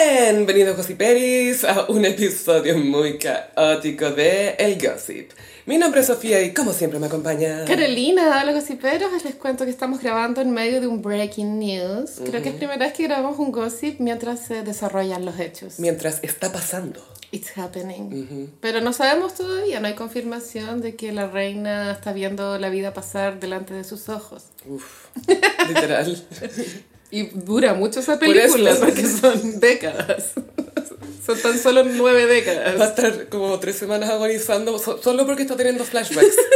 Bienvenidos Gossiperis a un episodio muy caótico de El Gossip. Mi nombre es Sofía y como siempre me acompaña... Carolina, hola gossiperos, les cuento que estamos grabando en medio de un breaking news. Creo que es primera vez que grabamos un gossip mientras se desarrollan los hechos. Mientras está pasando. It's happening. Pero no sabemos todavía, no hay confirmación de que la reina está viendo la vida pasar delante de sus ojos. Uf, literal. Y dura mucho esa Por película eso. porque son décadas. Son tan solo nueve Va a décadas. estar como tres semanas agonizando so- solo porque está teniendo flashbacks.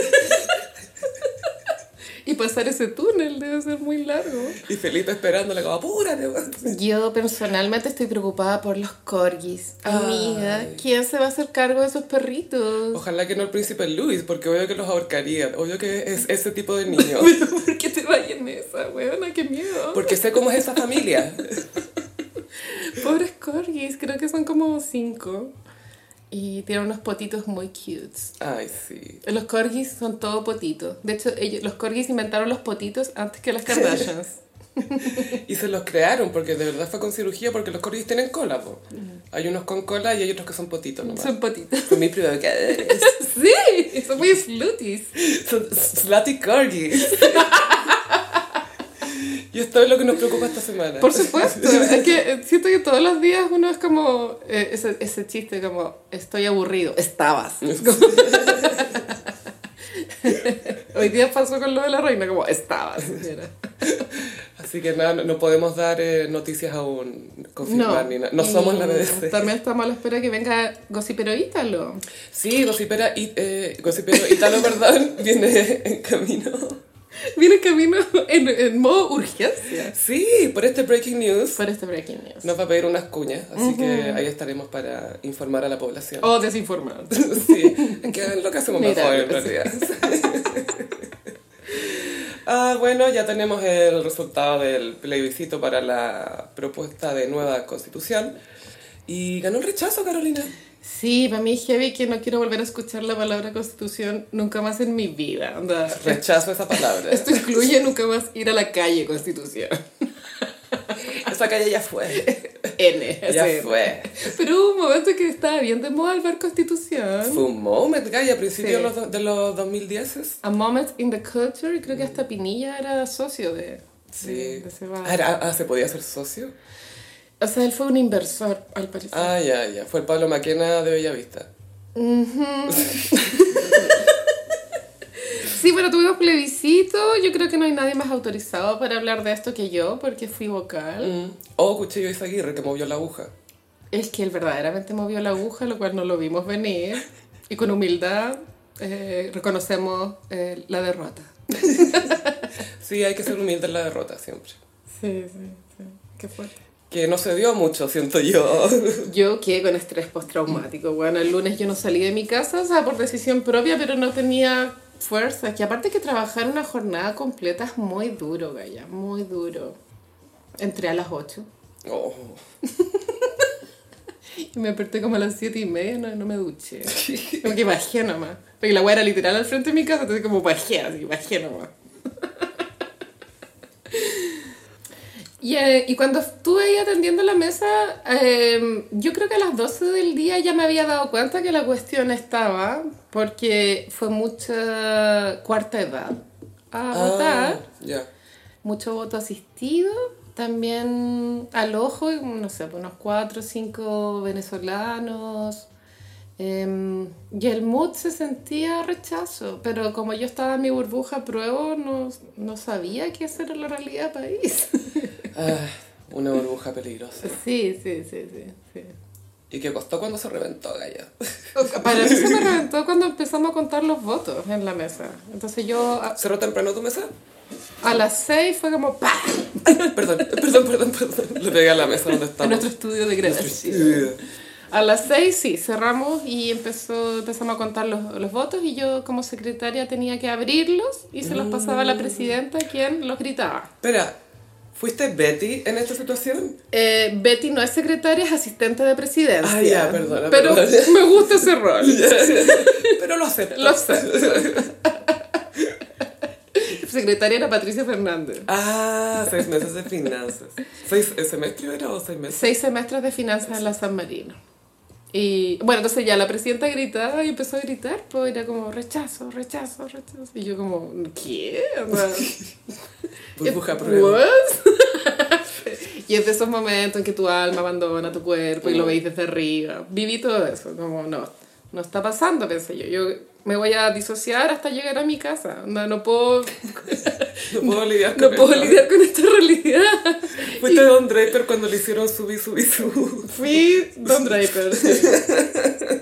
Y pasar ese túnel debe ser muy largo. Y Felipe esperándola como, apúrate. weón". Yo personalmente estoy preocupada por los corgis. Amiga, Ay. ¿quién se va a hacer cargo de esos perritos? Ojalá que no el príncipe Luis, porque obvio que los ahorcaría. Obvio que es ese tipo de niño. Pero ¿por esa, weona? ¡Qué miedo! Porque sé cómo es esa familia. Pobres corgis, creo que son como cinco. Y tienen unos potitos muy cutes. Ay, sí. Los corgis son todo potitos. De hecho, ellos, los corgis inventaron los potitos antes que las Kardashians. Y se los crearon porque de verdad fue con cirugía porque los corgis tienen cola, po. Hay unos con cola y hay otros que son potitos nomás. son potitos. Son mis sí, son muy flutis. Son slutty corgis. Y esto es lo que nos preocupa esta semana. Por supuesto, es que eh, siento que todos los días uno es como eh, ese, ese chiste como estoy aburrido, estabas. Hoy día pasó con lo de la reina como estabas. Así que nada, no, no podemos dar eh, noticias aún, confirmar ni nada. No somos la BBC. También estamos a la espera que venga Gossipero Ítalo. Sí, Gossipera, eh, Gossipero Italo, perdón, viene en camino. Viene camino en, en modo urgencia Sí, por este breaking news por este breaking news. nos va a pedir unas cuñas, así que ahí estaremos para informar a la población. O desinformado. Sí, es que lo que hacemos Mira, mejor en realidad. Ah, bueno, ya tenemos el resultado del plebiscito para la propuesta de nueva constitución. Y ganó el rechazo, Carolina. Sí, para mí es heavy que no quiero volver a escuchar la palabra constitución nunca más en mi vida. Rechazo esa palabra. Esto incluye nunca más ir a la calle Constitución. Esa calle ya fue. N. Ya fue. Pero hubo un momento que estaba bien de moda el ver Constitución. Fue un moment, Gaya, a principios Sí. de los, de los 2010. A moment in the culture, y creo que hasta Pinilla era socio de, Sí. de, de ese bar. Ah, era- ah, ¿se podía ser socio? O sea, él fue un inversor, al parecer. Ah, ya, ya. Fue el Pablo Maquena de Bellavista. Sí, bueno, tuvimos plebiscito. Yo creo que no hay nadie más autorizado para hablar de esto que yo, porque fui vocal. Mm. O Cuchillo Izaguirre, que movió la aguja. Es que él verdaderamente movió la aguja, lo cual no lo vimos venir. Y con humildad eh, reconocemos eh, la derrota. Sí, hay que ser humilde en la derrota siempre. Sí, sí, sí. Qué fuerte. Que no se dio mucho, siento yo. Yo quedé con estrés postraumático. Bueno, el lunes yo no salí de mi casa, o sea, por decisión propia, pero no tenía fuerza. Que aparte que trabajar una jornada completa es muy duro, Gaya, muy duro. Entré a las 8 Oh. y me desperté como a las 7 y media, no, no me duché. Como que bajé nomás. Porque la weá era literal al frente de mi casa, entonces como bajé, así, bajé nomás. Y, eh, y cuando estuve ahí atendiendo la mesa, eh, yo creo que a las 12 del día ya me había dado cuenta que la cuestión estaba, porque fue mucha cuarta edad a votar, Ah, ya. mucho voto asistido, también al ojo, no sé, unos 4 o 5 venezolanos. Eh, y el mood se sentía rechazo, pero como yo estaba en mi burbuja pruebo, no, no sabía que esa era la realidad país. Ah, una burbuja peligrosa. Sí, sí, sí, sí. sí. ¿Y qué costó cuando se reventó, Gaya? Para mí se me reventó cuando empezamos a contar los votos en la mesa. Entonces yo a, ¿Cerró temprano tu mesa? a las 6 fue como ¡pah! Perdón, perdón, perdón, perdón. Le pegué a la mesa donde En estamos. nuestro estudio de grabación. A las 6 sí, cerramos y empezó, empezamos a contar los, los votos y yo como secretaria tenía que abrirlos y se los pasaba a la presidenta quien los gritaba. Espera, ¿fuiste Betty en esta situación? Eh, Betty no es secretaria, es asistente de presidencia. Ah, ya, perdona, Pero perdona. me gusta ese rol. Pero lo acepto. Lo sé. secretaria era Patricia Fernández. Ah, seis meses de finanzas. ¿Seis semestres era o seis meses? Seis semestres de finanzas en la San Marino. Y bueno, entonces ya la presidenta gritaba y empezó a gritar, pues era como rechazo, rechazo, rechazo. Y yo como, ¿qué? Burbuja y es de esos momentos en que tu alma abandona tu cuerpo y lo veis desde arriba. Viví todo eso, como no, no está pasando, pensé yo. Yo me voy a disociar hasta llegar a mi casa. No, no puedo, No puedo lidiar con no puedo lidiar con esta realidad. Fuiste Don Draper cuando le hicieron subir, subir, subir. Fui Don Draper. sí.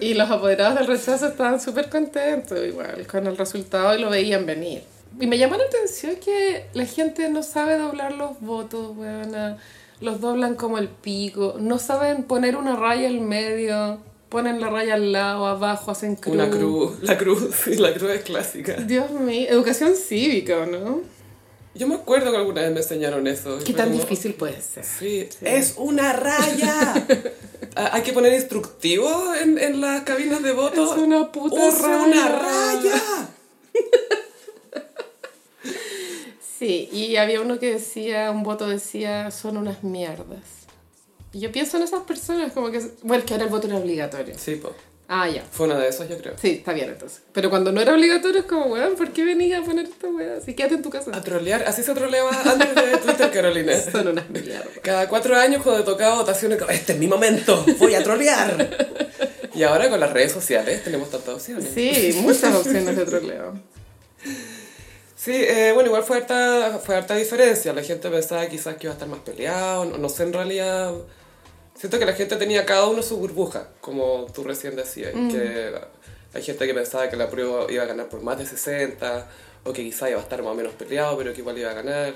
Y los apoderados del rechazo estaban súper contentos igual con el resultado y lo veían venir. Y me llamó la atención que la gente no sabe doblar los votos, weona. Los doblan como el pico. No saben poner una raya al medio. Ponen la raya al lado, abajo, hacen cruz. Una cruz. La cruz, sí, la cruz es clásica. Dios mío, educación cívica, ¿no? Yo me acuerdo que alguna vez me enseñaron eso. ¿Qué tan como, difícil puede ser? Sí, es una raya. Ah, Hay que poner instructivo en, en las cabinas de voto. Es una puta ¡Usa raya. una raya! Sí, y había uno que decía, un voto decía, son unas mierdas. Y yo pienso en esas personas como que, bueno, que ahora el voto era obligatorio. Sí, po. Ah, ya. Fue una de esas, yo creo. Sí, está bien entonces. Pero cuando no era obligatorio es como, weón, ¿por qué venís a poner esta weá? Así quédate en tu casa. A trolear, así se troleaba antes de Twitter, Carolina. Son unas mierdas. Cada cuatro años cuando tocaba votaciones, este es mi momento, voy a trolear. Y ahora con las redes sociales tenemos tantas opciones. Sí, muchas opciones de troleo. Sí, eh, bueno, igual fue harta, fue harta diferencia. La gente pensaba quizás que iba a estar más peleado. No, no sé, en realidad. Siento que la gente tenía cada uno su burbuja, como tú recién decías. Que hay gente que pensaba que la prueba iba a ganar por más de 60, o que quizás iba a estar más o menos peleado, pero que igual iba a ganar.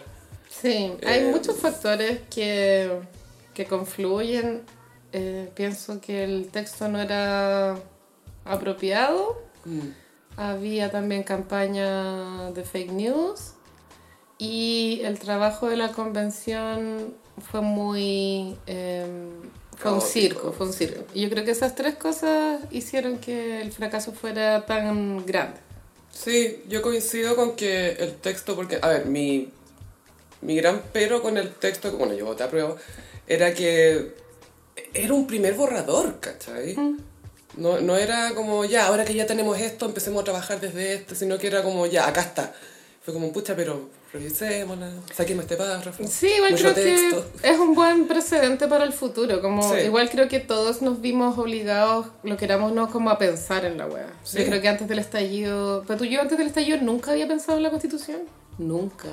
Sí, hay Eh, muchos factores que, que confluyen. Eh, pienso que el texto no era apropiado. Había también campaña de fake news. Y el trabajo de la convención fue muy... em, fue un circo, fue un circo. Y yo creo que esas tres cosas hicieron que el fracaso fuera tan grande. Sí, yo coincido con que el texto, porque, a ver, mi, mi gran pero con el texto, que, bueno, yo voté a prueba, era que era un primer borrador, ¿cachai? No, no era como, ya, ahora que ya tenemos esto, empecemos a trabajar desde esto, sino que era como, ya, acá está. Fue como, pucha, pero revisémosla, saquemos este párrafo. Sí, igual mucho creo texto. que es un buen precedente para el futuro. Como Sí. igual creo que todos nos vimos obligados, lo queramos no, como a pensar en la wea. Sí. Yo creo que antes del estallido, pero tú yo antes del estallido nunca había pensado en la Constitución. Nunca,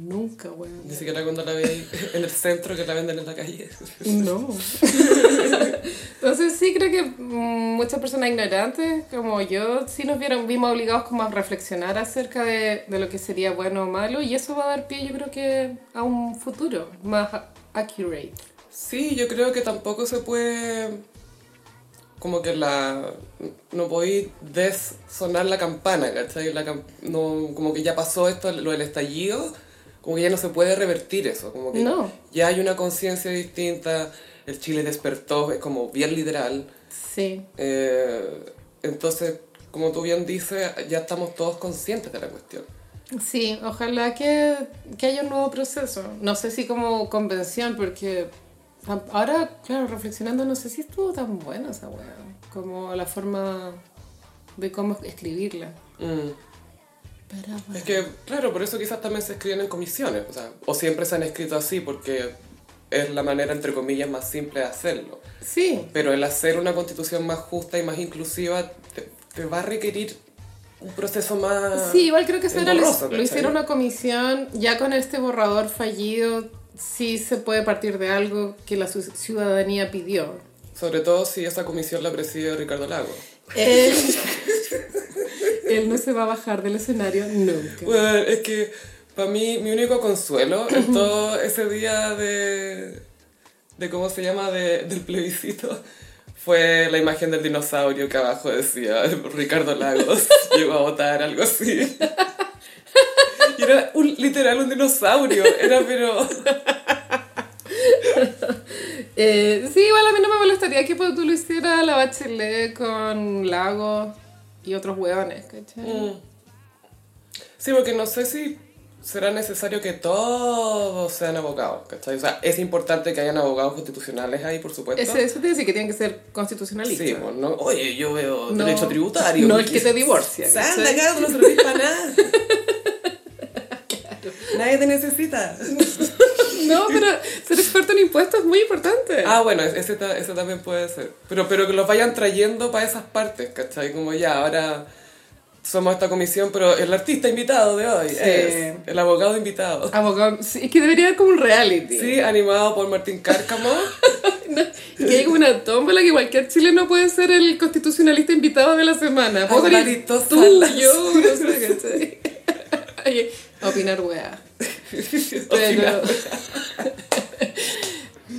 nunca, wea. Ni siquiera cuando la veis en el centro que la venden en la calle. No. Entonces sí creo que mm, muchas personas ignorantes como yo sí nos vieron, vimos obligados como a reflexionar acerca de, de lo que sería bueno o malo y eso va a dar pie yo creo que a un futuro más accurate. Sí, yo creo que tampoco se puede. Como que la. No podéis desonar la campana, ¿cachai? La cam- no, como que ya pasó esto, lo del estallido, como que ya no se puede revertir eso. Como que No. ya hay una conciencia distinta, el Chile despertó, es como bien literal. Sí. Eh, entonces, como tú bien dices, ya estamos todos conscientes de la cuestión. Sí, ojalá que, que haya un nuevo proceso. No sé si como convención, porque ahora, claro, reflexionando, no sé si estuvo tan buena esa weá. Como la forma de cómo escribirla. Mm. Pero bueno. Es que, claro, por eso quizás también se escriben en comisiones, o sea, o siempre se han escrito así porque es la manera, entre comillas, más simple de hacerlo. Sí, Pero el hacer una constitución más justa y más inclusiva te, te va a requerir un proceso más... sí, igual creo que eso era, lo, lo hicieron una comisión, ya con este borrador fallido, sí se puede partir de algo que la ciudadanía pidió. Sobre todo si esa comisión la preside Ricardo Lago. Él, él no se va a bajar del escenario nunca. Bueno, es que para mí mi único consuelo en todo ese día de, de ¿cómo se llama? De- del plebiscito fue la imagen del dinosaurio que abajo decía Ricardo Lagos llegó a votar, algo así. Y era un, literal un dinosaurio, era pero... Eh, sí, igual a mí no me molestaría que tú lo hicieras la bachelet con Lago y otros hueones, ¿cachai? Mm. Sí, porque no sé si será necesario que todos sean abogados, ¿cachai? O sea, es importante que hayan abogados constitucionales ahí, por supuesto. Ese, eso te dice que tienen que ser constitucionalistas. Sí, pues, no, oye, yo veo No- derecho tributario. no el que te divorcia, Sal de acá, no servís para nada. Nadie te necesita. No, pero ser experto en impuestos es muy importante. Ah, bueno, ese, ese también puede ser. Pero, pero que los vayan trayendo para esas partes, ¿cachai? Como ya, ahora somos esta comisión, pero el artista invitado de hoy Sí. es el abogado invitado. Abogado, sí, es que debería haber como un reality. Sí, animado por Martín Cárcamo. No, que hay como una tómbola que cualquier chileno puede ser el constitucionalista invitado de la semana. Alvarito tú, yo, no sé, ¿cachai? Opinar weá. Pero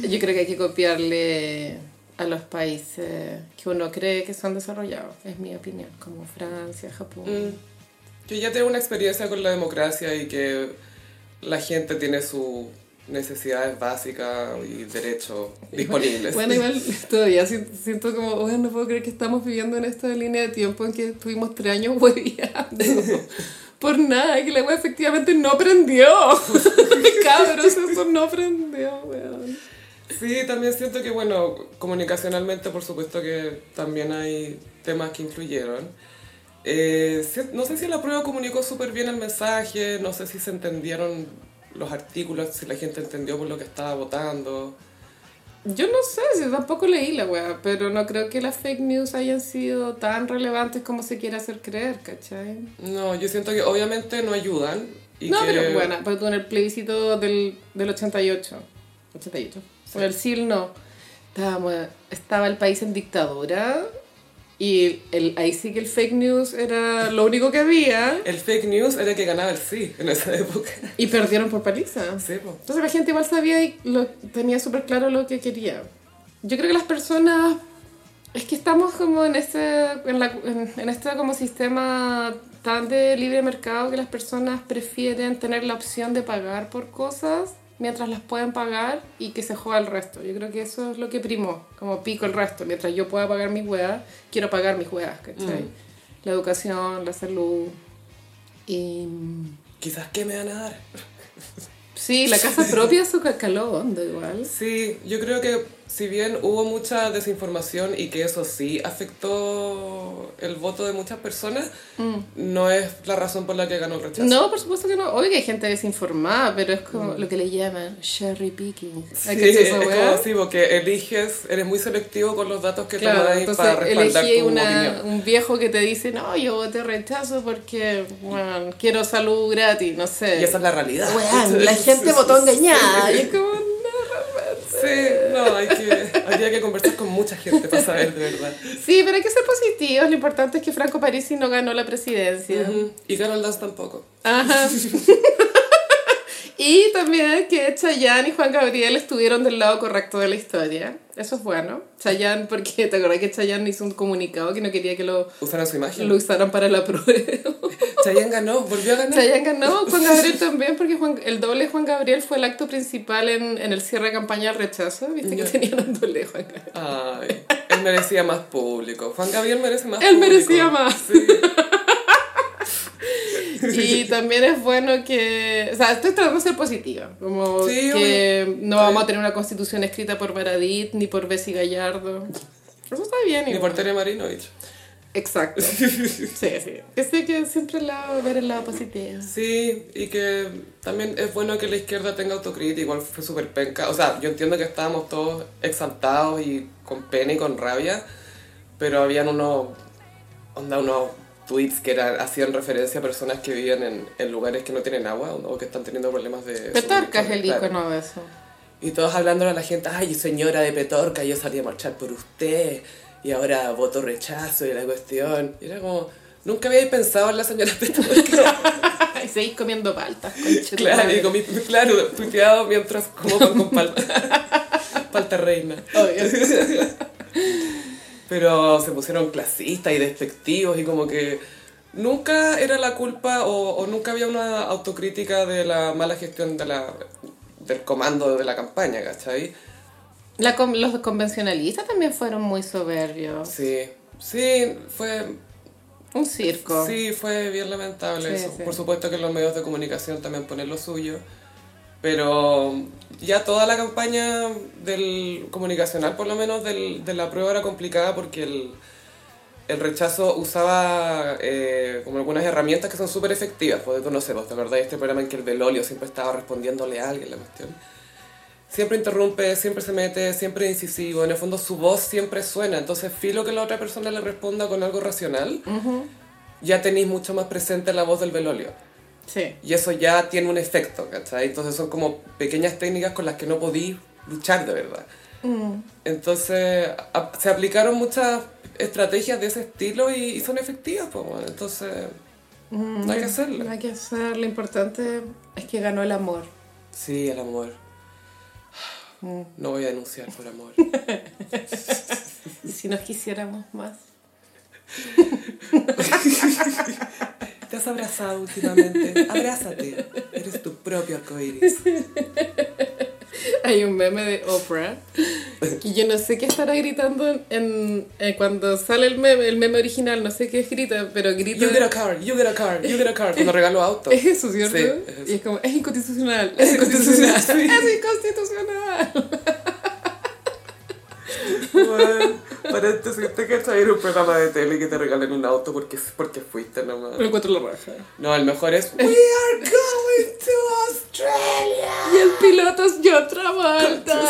yo creo que hay que copiarle a los países que uno cree que son desarrollados, es mi opinión, como Francia, Japón. Mm. Yo ya tengo una experiencia con la democracia y que la gente tiene sus necesidades básicas y derechos disponibles. Bueno, igual todavía si- siento como, bueno, no puedo creer que estamos viviendo en esta línea de tiempo en que estuvimos tres años hueveando. Por nada, que la wea efectivamente no prendió. Cabros, eso no prendió, weón. Sí, también siento que, bueno, comunicacionalmente, por supuesto que también hay temas que influyeron. Eh, no sé si la prueba comunicó súper bien el mensaje, no sé si se entendieron los artículos, si la gente entendió por lo que estaba votando. Yo no sé, si tampoco leí la wea, pero no creo que las fake news hayan sido tan relevantes como se quiere hacer creer, ¿cachai? No, yo siento que obviamente no ayudan. Y no, que... pero bueno, pero tú en el plebiscito del, del 88, 88, con el SIL no, estábamos, estaba el país en dictadura y el, ahí sí que el fake news era lo único que había El fake news era que ganaba el sí en esa época. y perdieron por paliza. Sí, po. Entonces la gente igual sabía y lo, tenía súper claro lo que quería. Yo creo que las personas... Es que estamos como en este, en, la, en, en este como sistema tan de libre mercado que las personas prefieren tener la opción de pagar por cosas mientras las pueden pagar y que se juega el resto. Yo creo que eso es lo que primó, como pico el resto. Mientras yo pueda pagar mis weas, quiero pagar mis weas, ¿cachai? La educación, la salud y... Quizás, ¿qué me van a dar? Sí, la casa propia eso ca- caló hondo igual. Sí, yo creo que si bien hubo mucha desinformación y que eso sí afectó el voto de muchas personas, no es la razón por la que ganó el rechazo. No, por supuesto que no. Obvio que hay gente desinformada, pero es como lo que le llaman cherry picking. Sí, ¿Hay que es como así, porque eliges, eres muy selectivo con los datos que Claro, tomáis entonces para respaldar elegí tu una, opinión. un viejo que te dice, no, yo voté rechazo porque, bueno, quiero salud gratis, no sé. Y esa es la realidad. Weón, la gente votó engañada. Y es como, Sí, no, hay que, habría que conversar con mucha gente para saber de verdad. Sí, pero hay que ser positivos. Lo importante es que Franco Parisi no ganó la presidencia. Y Carol Dance tampoco. Ajá. y también que Chayanne y Juan Gabriel estuvieron del lado correcto de la historia. Eso es bueno. Chayanne, porque te acordás que Chayanne hizo un comunicado que no quería que lo, Usaron su imagen. lo usaran para la prueba. Chayanne ganó, volvió a ganar. Chayanne ganó, Juan Gabriel también, porque Juan- el doble Juan Gabriel fue el acto principal en, en el cierre de campaña del rechazo. Viste que tenían un doble Juan Gabriel. Ay, él merecía más público. Juan Gabriel merece más Él público. merecía más. Sí. Y también es bueno que, o sea, estoy tratando de ser positiva, como Sí, que no vamos a tener una constitución escrita por Baradit ni por Bessie Gallardo. Eso está bien. Ni igual. por Tere Marinovich. Exacto. Sí, sí. Este que siempre el lado, ver el lado positivo. Sí, y que también es bueno que la izquierda tenga autocrítica, igual fue súper penca. O sea, yo entiendo que estábamos todos exaltados y con pena y con rabia, pero habían unos, onda, unos tweets que eran, hacían referencia a personas que viven en, en lugares que no tienen agua o que están teniendo problemas de... Petorca es el icono de eso. Y todos hablándole a la gente, ay, señora de Petorca, yo salí a marchar por usted, y ahora voto rechazo y la cuestión. Y era como, nunca había pensado en la señora Petorca. y seguís comiendo paltas. conche tu claro, y comí, claro, tuiteado mientras como con palta. palta reina. Obvio. Pero se pusieron clasistas y despectivos y como que nunca era la culpa o, o nunca había una autocrítica de la mala gestión de la, del comando de la campaña, ¿cachai? La con- los convencionalistas también fueron muy soberbios. Sí, sí, fue... Un circo. Sí, fue bien lamentable Sí, eso. sí. Por supuesto que los medios de comunicación también ponen lo suyo. Pero ya toda la campaña del comunicacional, por lo menos, del, de la prueba era complicada porque el, el rechazo usaba eh, como algunas herramientas que son súper efectivas. Pues tú no sé, ¿vos ¿te acordás de este programa en que el Belolio siempre estaba respondiéndole a alguien la cuestión? Siempre interrumpe, siempre se mete, siempre es incisivo. En el fondo su voz siempre suena. Entonces, filo que la otra persona le responda con algo racional, ya tenéis mucho más presente la voz del Belolio. Sí. Y eso ya tiene un efecto, ¿cachai? Entonces son como pequeñas técnicas con las que no podí luchar de verdad. Entonces a- se aplicaron muchas estrategias de ese estilo y, y son efectivas, pues bueno. Entonces no hay que hacerlo. No hay que hacer. Lo importante es que ganó el amor. Sí, el amor. No voy a denunciar por amor. Y si nos quisiéramos más. ¿Te has abrazado últimamente? Abrázate. Eres tu propio arcoíris. Hay un meme de Oprah que yo no sé qué estará gritando en, en- eh, cuando sale el meme, el meme original, no sé qué grita, pero grita. You get a car, you get a car, you get a car. Cuando regalo auto. Es eso, ¿cierto? Sí, es eso. Y es como, es inconstitucional, Es es inconstitucional, inconstitucional, sí. es inconstitucional. Bueno, paréntesis, te que ir un programa de tele y que te regalen un auto porque, porque fuiste nomás. Me encuentro la raja. No, el mejor es We are going to Australia. Y el piloto es yo Travolta.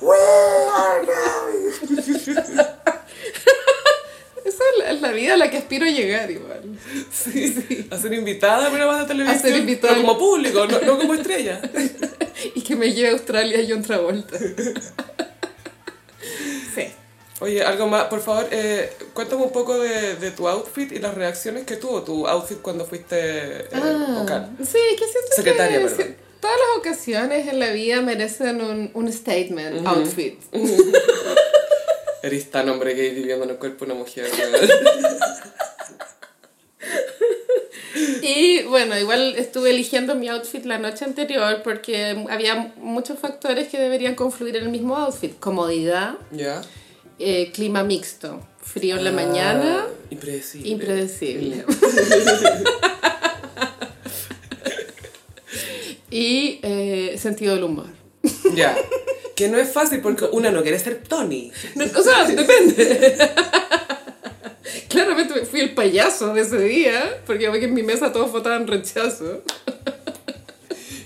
We are going. Esa es la, vida a la que aspiro a llegar igual. Sí, a ser invitada a programas de televisión. A ser invitada. Pero como público, no, no como estrella. Y que me lleve a Australia John Travolta. Oye, algo más, por favor, eh, cuéntame un poco de, de tu outfit y las reacciones que tuvo tu outfit cuando fuiste eh, vocal. sí, que siento Secretaria, que sí, todas las ocasiones en la vida merecen un, un statement, outfit. Eres tan hombre gay viviendo en el cuerpo de una mujer. Y bueno, igual estuve eligiendo mi outfit la noche anterior porque había muchos factores que deberían confluir en el mismo outfit. Comodidad, ¿Ya? Eh, clima mixto, frío en la Ah, mañana, Impredecible. impredecible. y eh, sentido del humor. Ya. Que no es fácil porque una no quiere ser Tony. No, O sea, depende. Claramente fui el payaso de ese día, porque ve que en mi mesa todos votaban rechazo.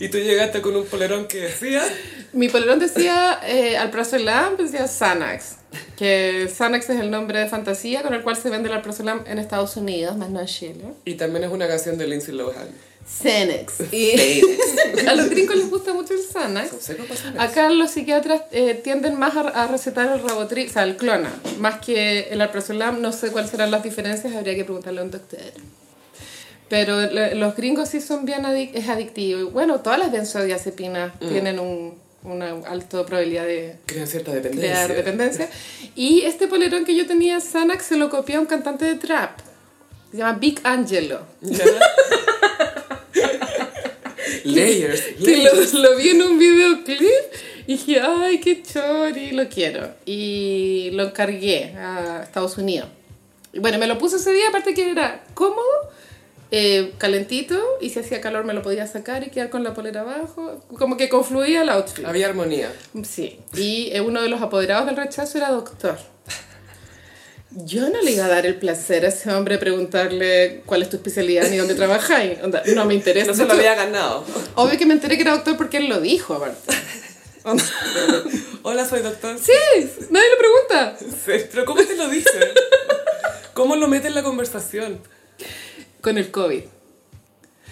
Y tú llegaste con un polerón que decía. Mi polerón decía, eh, al Prazolam decía Xanax, que Xanax es el nombre de fantasía con el cual se vende el Alprazolam en Estados Unidos, más no en Chile. Y también es una canción de Lindsay Lohan. Xanax. Y a los gringos les gusta mucho el Xanax. Acá los psiquiatras eh, tienden más a, a recetar el Rabotril, o sea, el clona, más que el Alprazolam. No sé cuáles serán las diferencias, habría que preguntarle a un doctor. Pero le- los gringos sí son bien adic es adictivo. Y bueno, todas las benzodiazepinas tienen un, una alta probabilidad de Crean cierta dependencia. crear dependencia. Y este polerón que yo tenía, Xanax, se lo copió a un cantante de trap. Se llama Big Angelo. Layers. Que lo, lo vi en un videoclip y dije, ay, qué chori, lo quiero. Y lo encargué a Estados Unidos. Y bueno, me lo puse ese día, aparte que era cómodo, eh, calentito, y si hacía calor me lo podía sacar y quedar con la polera abajo. Como que confluía el outfit. Había armonía. Sí, y eh, uno de los apoderados del rechazo era doctor. Yo no le iba a dar el placer a ese hombre preguntarle cuál es tu especialidad ni dónde trabajáis. Onda, No me interesa. No se lo había ganado. Obvio que me enteré que era doctor porque él lo dijo, aparte. Onda, Hola, soy doctor. Sí, nadie le pregunta. Pero ¿cómo te lo dice? ¿Cómo lo mete en la conversación? Con el COVID.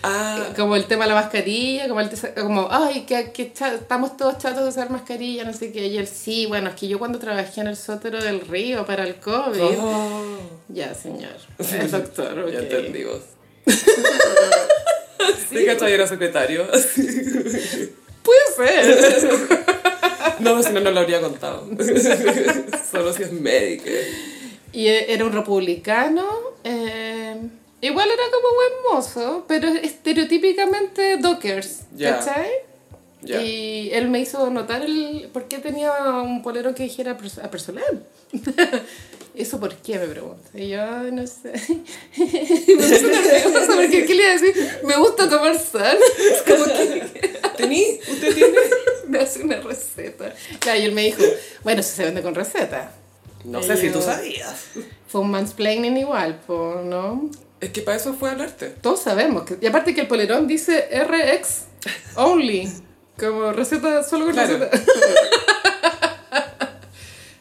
Ah, Como el tema de la mascarilla, como el te- como, ay, que, que estamos todos chatos de usar mascarilla, no sé qué. Y él, sí, bueno, es que yo cuando trabajé en el sótero del río para el COVID. oh, Ya, señor. Es doctor, ya entendí vos. ¿De cachai era secretario? Puede ser. No, si no, no lo habría contado. Solo si es médico. Y e- era un republicano. Igual era como buen mozo, pero estereotípicamente dockers. Ya. ¿Cachai? Y él me hizo notar el por qué tenía un polero que dijera a personal. ¿eso por qué? Me pregunta. Y yo, "Ay, no sé. me puse nerviosa porque, ¿qué le iba a decir? Me gusta tomar sal. Es como que ¿Tení? ¿Usted tiene? me hace una receta. Claro, y él me dijo, bueno, si se vende con receta. No Y sé si tú sabías. Fue un mansplaining igual, ¿no? Es que para eso fue hablarte. Todos sabemos. Que, y aparte que el polerón dice RX only. Como receta solo con Claro. receta.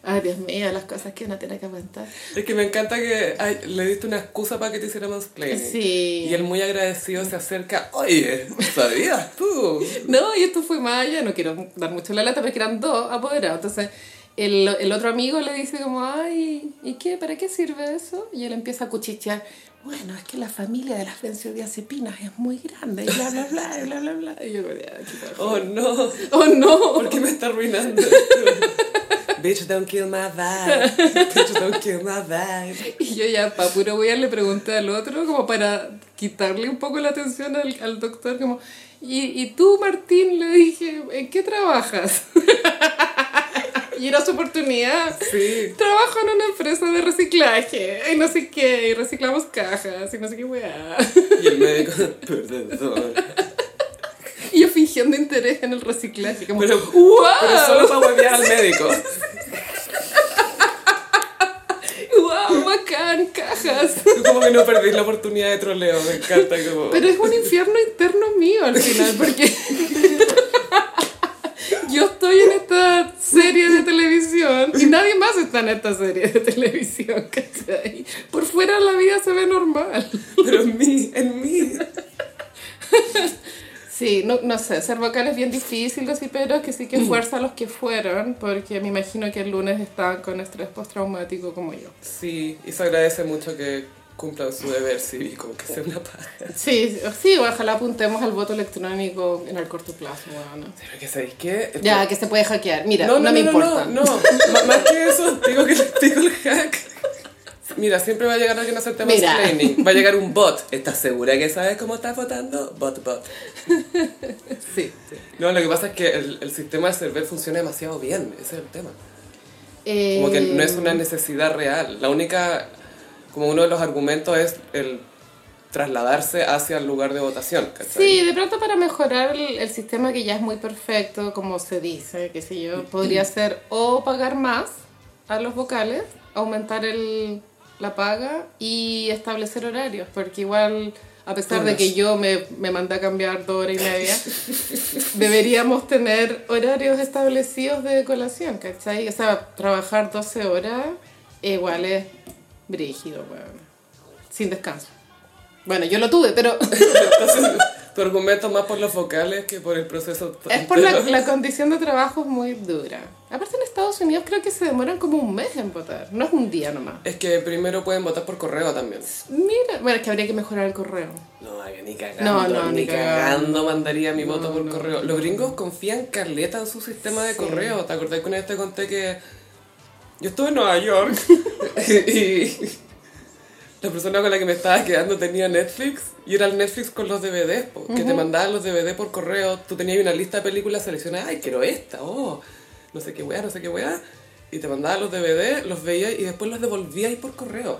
Ay, Dios mío, las cosas que uno tiene que aguantar. Es que me encanta que ay, le diste una excusa para que te hiciera mansplaining. Sí. Y él muy agradecido se acerca. Oye, ¿sabías tú? No, y esto fue más allá, no quiero dar mucho la lata, porque eran dos apoderados. Entonces, el, el otro amigo le dice como, ay, ¿y qué? ¿Para qué sirve eso? Y él empieza a cuchichear. Bueno, es que la familia de las benzodiazepinas es muy grande, y bla, bla, bla, y bla, bla, bla. Y yo. Oh no. oh no. ¿Por qué me está arruinando? Bitch, don't kill my vibe. Bitch, don't kill my vibe. Y yo ya, pa' puro voy le pregunté al otro, como para quitarle un poco la atención al, al doctor, como, ¿Y, y tú, Martín, le dije, ¿en qué trabajas? Y era su oportunidad. Sí. Trabajo en una empresa de reciclaje, y no sé qué, y reciclamos cajas, y no sé qué weá. Y el médico, perdón. Y yo fingiendo interés en el reciclaje, como, Pero, ¡wow! pero solo para huevear al médico. ¡Wow! ¡Bacán! ¡Cajas! Como que no perdís la oportunidad de troleo, me encanta como... Pero es un infierno interno mío al final, porque yo estoy en esta serie de televisión y nadie más está en esta serie de televisión, ¿cachai? Por fuera la vida se ve normal. Pero en mí, en mí. Sí, no, no sé, ser vocal es bien difícil, así, pero es que sí que fuerza a los que fueron, porque me imagino que el lunes estaban con estrés postraumático como yo. Sí, y se agradece mucho que cumplan su deber cívico, que sea una paja. Sí, sí, ojalá apuntemos al voto electrónico en el corto plazo, bueno. Pero que sabéis qué? Ya, que se puede hackear. Mira, no, no, no, me no, importa. No, no, más que eso, digo que digo el hack. Mira, siempre va a llegar alguien a hacerte Mira. mansplaining. Va a llegar un bot. ¿Estás segura que sabes cómo estás votando? Bot, bot. Sí, sí. No, lo que pasa es que el, el sistema de server funciona demasiado bien. Ese es el tema. Eh, Como que no es una necesidad real. La única, como uno de los argumentos es el trasladarse hacia el lugar de votación. ¿cachai? Sí, de pronto para mejorar el, el sistema que ya es muy perfecto, como se dice, que sé yo, podría ser o pagar más a los vocales, aumentar el, la paga y establecer horarios, porque igual, a pesar de que yo me, me mandé a cambiar dos horas y media, deberíamos tener horarios establecidos de colación, ¿cachai? O sea, trabajar 12 horas igual es brígido, weón. Sin descanso. Bueno, yo lo tuve, pero... Entonces, tu argumento más por los vocales que por el proceso. Es por la, la condición de trabajo muy dura. Aparte en Estados Unidos creo que se demoran como un mes en votar. No es un día nomás. Es que primero pueden votar por correo también. Mira, bueno, es que habría que mejorar el correo. No, ni cagando, No, no, ni ni cagando mandaría mi voto No, por correo. Los gringos confían caleta en su sistema de Sí. correo. ¿Te acordás que una vez te conté que yo estuve en Nueva York y la persona con la que me estaba quedando tenía Netflix y era el Netflix con los DVDs, po, que te mandaban los DVD por correo. Tú tenías una lista de películas seleccionadas, ay, quiero esta, oh, no sé qué weá, no sé qué weá. Y te mandaban los DVD, los veías y después los devolvías por correo.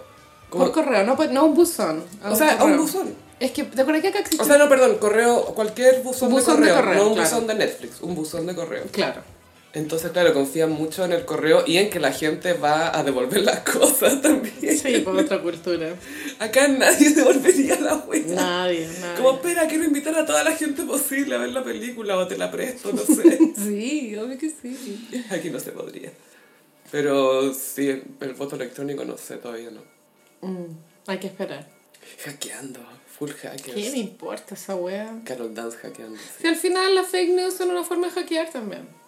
Como- Por correo, no, no un buzón. o sea, a un correo. buzón. Es que, ¿te acuerdas que acá existe? O sea, no, perdón, correo, cualquier buzón, Buzón de, de correo, correo, no un claro. buzón de Netflix, un buzón de correo. claro. Entonces, claro, confían mucho en el correo y en que la gente va a devolver las cosas también. Sí, por otra cultura. Acá nadie devolvería la huella. Nadie, nadie. Como, espera, quiero invitar a toda la gente posible a ver la película o te la presto, no sé. Sí, obvio que sí. Aquí no se podría. Pero sí, el, el voto electrónico no sé, todavía no. Mm, hay que esperar. Hackeando, full hackers. ¿Qué me importa esa wea? Carol Dance hackeando. sí. Si al final las fake news son una forma de hackear también.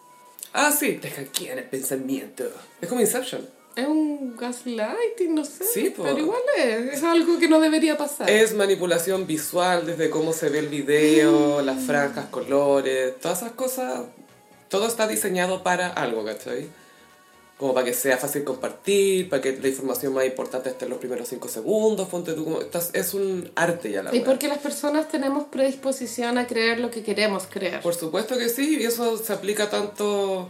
Ah, sí, te hackean el pensamiento. Es como Inception. Es un gaslighting, no sé. Sí, pero igual es, es algo que no debería pasar. Es manipulación visual, desde cómo se ve el video, las franjas, colores, todas esas cosas. Todo está diseñado para algo, ¿cachai? Como para que sea fácil compartir, para que la información más importante esté en los primeros cinco segundos, ponte tú como... estás- es un arte ya la Y wea. porque las personas tenemos predisposición a creer lo que queremos creer. Por supuesto que sí, y eso se aplica tanto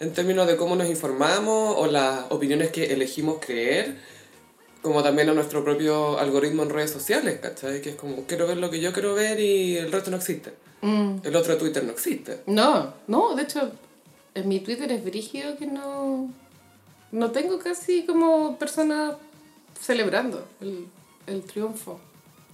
en términos de cómo nos informamos o las opiniones que elegimos creer, como también a nuestro propio algoritmo en redes sociales, ¿cachai? Que es como, quiero ver lo que yo quiero ver y el resto no existe. Mm. El otro Twitter no existe. No, no, de hecho, en mi Twitter es brígido que no. No tengo casi como personas celebrando el, el triunfo.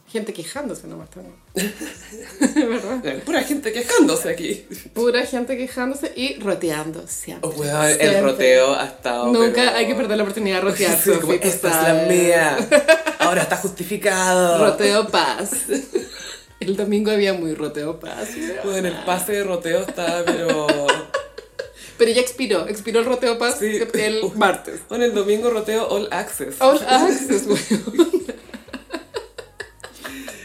Gente quejándose nomás también. ¿Verdad? Pura gente quejándose aquí. Pura gente quejándose y roteando siempre. Oh, weón, el Siempre. roteo ha estado. Nunca pero- hay que perder la oportunidad de rotear. Sí, como, esta es la mía. Ahora está justificado. Roteo paz. El domingo había muy roteo paz. Bueno, el pase de roteo está, pero. Pero ya expiró, expiró el roteo paz Sí. el martes. Bueno, el domingo roteo all access. All access, weón.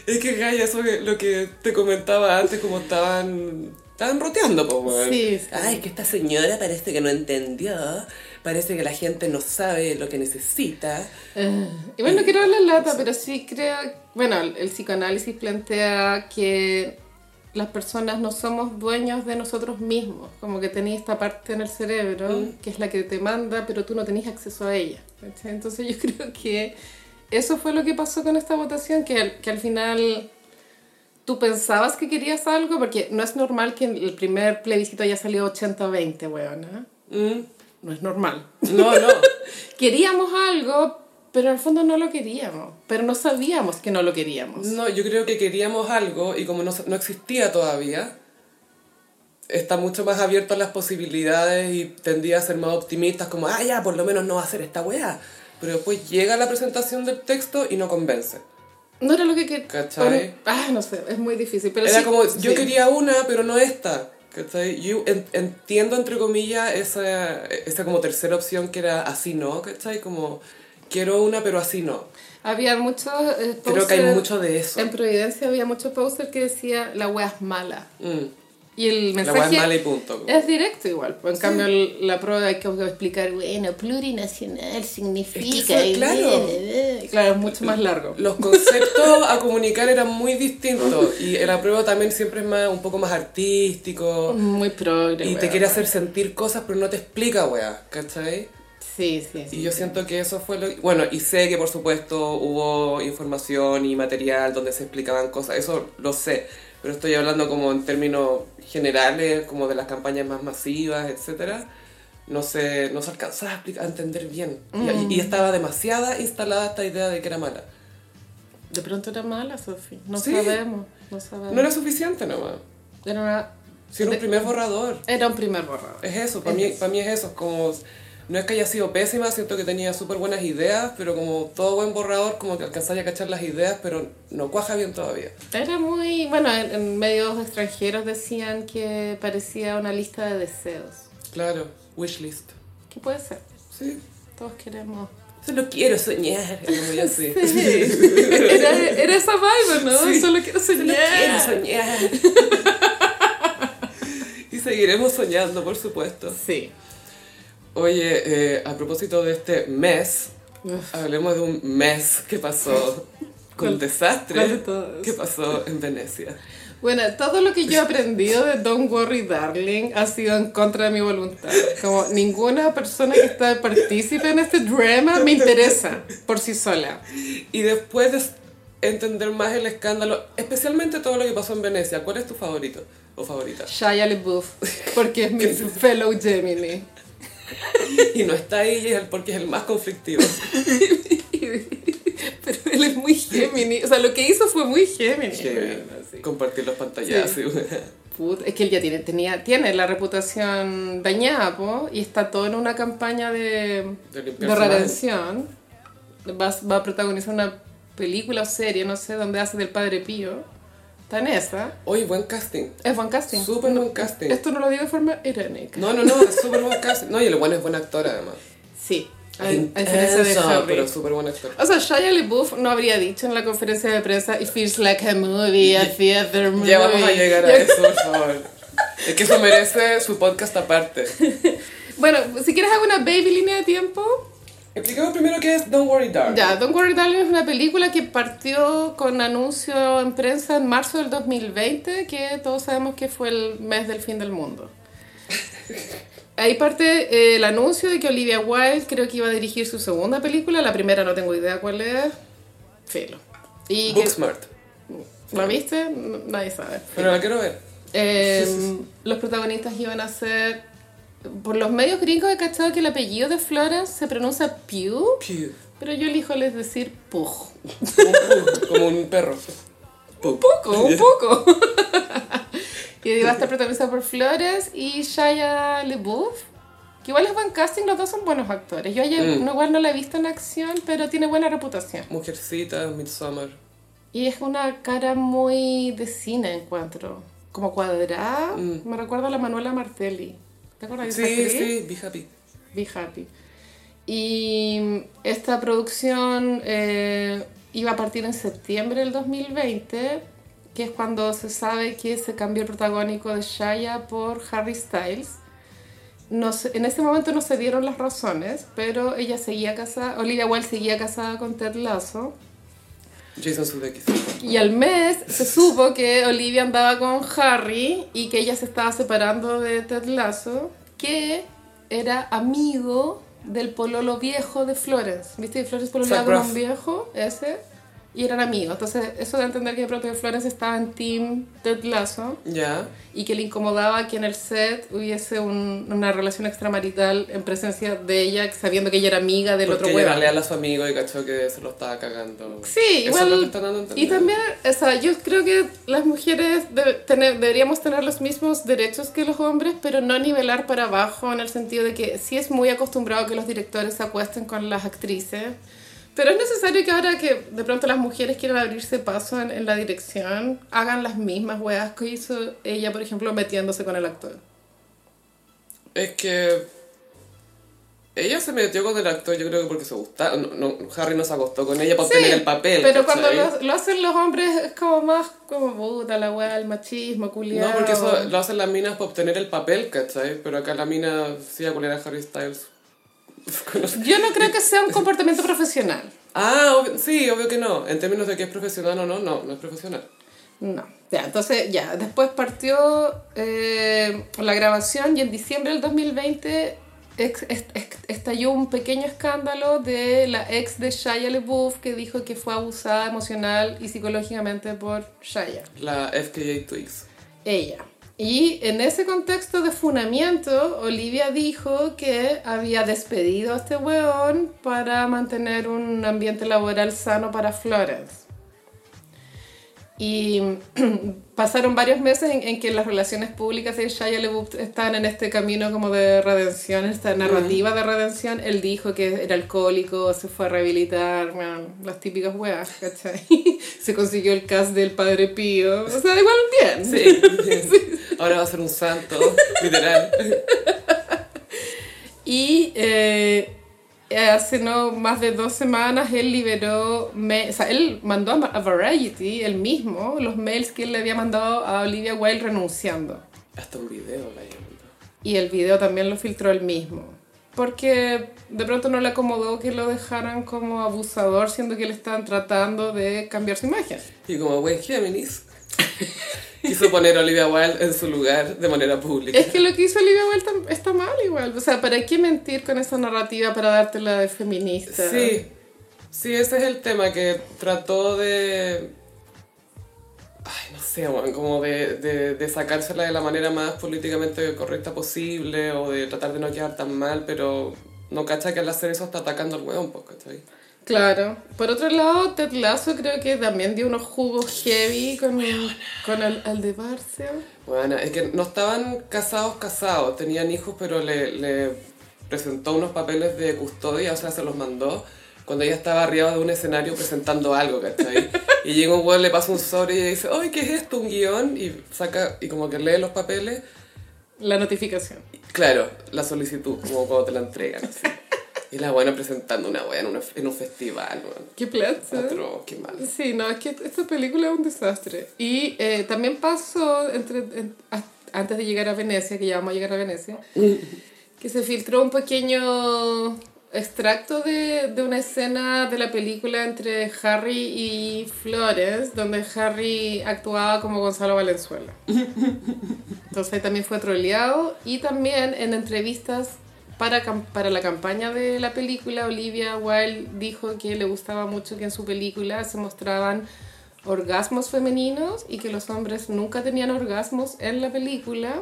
Es que, Gaya, eso que, lo que te comentaba antes, como estaban. Estaban roteando, weón. Sí, sí. Ay, que esta señora parece que no entendió. Parece que la gente no sabe lo que necesita. Eh, Igual no quiero hablar lata, pero sí creo. Bueno, el psicoanálisis plantea que las personas no somos dueños de nosotros mismos. Como que tenéis esta parte en el cerebro que es la que te manda, pero tú no tenés acceso a ella. Entonces yo creo que eso fue lo que pasó con esta votación, que al, que al final tú pensabas que querías algo, porque no es normal que en el primer plebiscito haya salido 80-20, weón. Mm, No es normal. No, no. Queríamos algo, pero en el fondo no lo queríamos. Pero no sabíamos que no lo queríamos. No, yo creo que queríamos algo y como no, no existía todavía, está mucho más abierto a las posibilidades y tendía a ser más optimistas, como, ah, ya, por lo menos no va a ser esta weá. Pero después llega la presentación del texto y no convence. No era lo que quería. ¿Cachai? Ah, no sé, es muy difícil. Pero Era sí, como, yo sí. quería una, pero no esta. ¿Cachai? Yo en- entiendo, entre comillas, esa, esa como tercera opción que era así no, ¿cachai? Como, quiero una, pero así no. Había muchos. eh, Creo que hay mucho de eso. En Providencia había muchos posters que decía la wea es mala. Mm. Y el La mensaje. weá es mala y punto. Es directo igual. pues, En cambio, el- la prueba hay que explicar, bueno, plurinacional significa. eso, y claro. bla, bla, bla. Claro, es mucho más largo. Los conceptos a comunicar eran muy distintos y el apruebo también siempre es más, un poco más artístico Muy progre. y te weón. quiere hacer sentir cosas pero no te explica, weá, ¿cachai? Sí, sí, sí. Y yo siento que eso fue lo... Bueno, y sé que por supuesto hubo información y material donde se explicaban cosas, eso lo sé, pero estoy hablando como en términos generales, como de las campañas más masivas, etcétera. No se, no se alcanzaba a, explicar- a entender bien. Y- Y, estaba demasiada instalada esta idea de que era mala. De pronto era mala, Sofi. No Sí. sabemos. No sabemos. No era suficiente nomás. Era, una- Si era un de- primer borrador. era un primer borrador. Es eso, para Es mí, eso. para mí es eso. es Como, no es que haya sido pésima, siento que tenía súper buenas ideas, pero como todo buen borrador, como que alcanzáis a cachar las ideas, pero no cuaja bien todavía. Era muy. Bueno, en, en medios extranjeros decían que parecía una lista de deseos. Claro, wishlist. ¿Qué puede ser? Sí. Todos queremos. Solo quiero soñar. Así. Era, era esa vibe, ¿no? Sí. Solo quiero Solo soñar. quiero soñar. y seguiremos soñando, por supuesto. Sí. Oye, eh, a propósito de este mes, Uf. hablemos de un mes que pasó con ¿Cuál- desastre que pasó en Venecia. Bueno, todo lo que yo he aprendido de Don't Worry Darling ha sido en contra de mi voluntad. Como ninguna persona que está partícipe en este drama me interesa por sí sola. Y después de entender más el escándalo, especialmente todo lo que pasó en Venecia, ¿cuál es tu favorito o favorita? Shia LaBeouf, porque es mi fellow Gemini. Y no está ahí es porque es el más conflictivo. Pero él es muy Gemini. O sea, lo que hizo fue muy sí. compartir los pantallazos. Sí. Puta, es que él ya tiene, tenía, tiene la reputación dañada, po, y está todo en una campaña de, De de, redención. Va, va a protagonizar una película o serie, no sé, donde hace del Padre Pío. Está en esa. Oye, buen casting. Es buen casting. Súper buen casting. Esto no lo digo de forma irónica. No, no, no, es súper buen casting. No, y el bueno es buen actor además. Sí, a, a Es diferencia de Harry. pero súper buen actor. O sea, Shia LaBeouf no habría dicho en la conferencia de prensa It feels like a movie, a theater movie. Ya vamos a llegar a eso, por favor. Es que eso merece su podcast aparte. Bueno, si quieres hago una baby línea de tiempo. Expliquemos primero qué es Don't Worry Darling. Ya, Don't Worry Darling es una película que partió con anuncio en prensa en marzo del 2020, que todos sabemos que fue el mes del fin del mundo. ahí parte eh, el anuncio de que Olivia Wilde creo que iba a dirigir su segunda película. La primera no tengo idea cuál es. Filo. Y que- Booksmart. ¿La viste? Nadie sabe. Pero la quiero ver. Eh, los protagonistas iban a ser... Por los medios gringos he cachado que el apellido de Florence se pronuncia Pugh, Pew. pero yo elijo les decir Pug. Como un, perro. Un poco, un poco. y iba a estar protagonizada por Flores y Shia LaBeouf. Que igual es buen casting, los dos son buenos actores. Yo ayer, Mm. no, igual no la he visto en acción, pero tiene buena reputación. Mujercita, Midsommar. Y es una cara muy de cine, encuentro. Como cuadrada. Mm. Me recuerda a la Manuela Martelli. ¿Te acuerdas de esa Sí, sí, be happy. Be Happy. Y esta producción eh, iba a partir en septiembre del 2020, que es cuando se sabe que se cambió el protagónico de Shia por Harry Styles. No sé- en ese momento no se dieron las razones, pero ella seguía casada, Olivia Wilde seguía casada con Ted Lasso. Jason Sudeikis. Y al mes se supo que Olivia andaba con Harry y que ella se estaba separando de Ted Lasso, que era amigo del pololo viejo de Florence. ¿Viste? que Florence pololeaba con un viejo, ese, y eran amigos. Entonces, eso de entender que de pronto Florence estaba en team Ted Lasso Ya. y que le incomodaba que en el set hubiese un- una relación extramarital en presencia de ella, sabiendo que ella era amiga del Porque otro era huevo. leal a su amigo y cachó que se lo estaba cagando. Sí, Eso igual. es lo que y también, o sea, yo creo que las mujeres debe- tener- deberíamos tener los mismos derechos que los hombres, pero no nivelar para abajo en el sentido de que sí es muy acostumbrado que los directores se acuesten con las actrices. Pero es necesario que ahora que de pronto las mujeres quieran abrirse paso en, en la dirección, hagan las mismas weas que hizo ella, por ejemplo, metiéndose con el actor. Es que ella se metió con el actor, yo creo que porque se gustaba. No, no, Harry no se acostó con ella para Sí, obtener el papel. Pero cuando lo, lo hacen los hombres es como más como puta la wea, el machismo, culiado. No, porque eso lo hacen las minas para obtener el papel, ¿cachai? Pero acá la mina sí a culiar a Harry Styles. Yo no creo que sea un comportamiento profesional. Ah, obvio- sí, obvio que no. En términos de que es profesional o no, no, no es profesional. No. Ya, entonces ya, después partió eh, la grabación y en diciembre del 2020 ex- est- estalló un pequeño escándalo de la ex de Shia LaBeouf que dijo que fue abusada emocional y psicológicamente por Shia. La FKA Twigs. ella. Y en ese contexto de funamiento, Olivia dijo que había despedido a este weón para mantener un ambiente laboral sano para Florence. Y pasaron varios meses en, en que las relaciones públicas de Shia LaBeouf estaban en este camino como de redención, esta narrativa de redención. Él dijo que era alcohólico, se fue a rehabilitar, bueno, las típicas weas, ¿cachai? se consiguió el cast del Padre Pío. O sea, igual bien. Sí. Ahora va a ser un santo, literal. Y eh, hace no más de dos semanas él liberó, o sea, él mandó a Variety, él mismo, los mails que él le había mandado a Olivia Wilde renunciando. Hasta un video la. Y el video también lo filtró él mismo. Porque de pronto no le acomodó que lo dejaran como abusador, siendo que le estaban tratando de cambiar su imagen. Y como buen Géminis, quiso poner a Olivia Wilde en su lugar de manera pública. Es que lo que hizo Olivia Wilde está mal igual. O sea, ¿para qué mentir con esa narrativa para dártela de feminista? Sí, sí, ese es el tema que trató de... Ay, no sé, weón, como de, de, de sacársela de la manera más políticamente correcta posible o de tratar de no quedar tan mal, pero no cacha que al hacer eso está atacando al hueón, pues, ¿cachai? Claro. Por otro lado, Ted Lasso creo que también dio unos jugos heavy con, con el. Bueno, es que no estaban casados, casados, tenían hijos, pero le, le presentó unos papeles de custodia, o sea, se los mandó cuando ella estaba arriba de un escenario presentando algo, ¿cachai? Y llega un weón, le pasa un sobre y ella dice, ¡ay, qué es esto! Un guion, y saca, y como que lee los papeles, La notificación. claro, la solicitud, como cuando te la entregan, así. Y la buena presentando una wea en, una- en un festival, weón. Qué plata. Otro, qué mal. Sí, no, es que esta película es un desastre. Y eh, también pasó entre, en- a- antes de llegar a Venecia, que ya vamos a llegar a Venecia, que se filtró un pequeño extracto de, de una escena de la película entre Harry y Flores, donde Harry actuaba como Gonzalo Valenzuela. Entonces ahí también fue troleado y también en entrevistas para, para la campaña de la película, Olivia Wilde dijo que le gustaba mucho que en su película se mostraban orgasmos femeninos y que los hombres nunca tenían orgasmos en la película.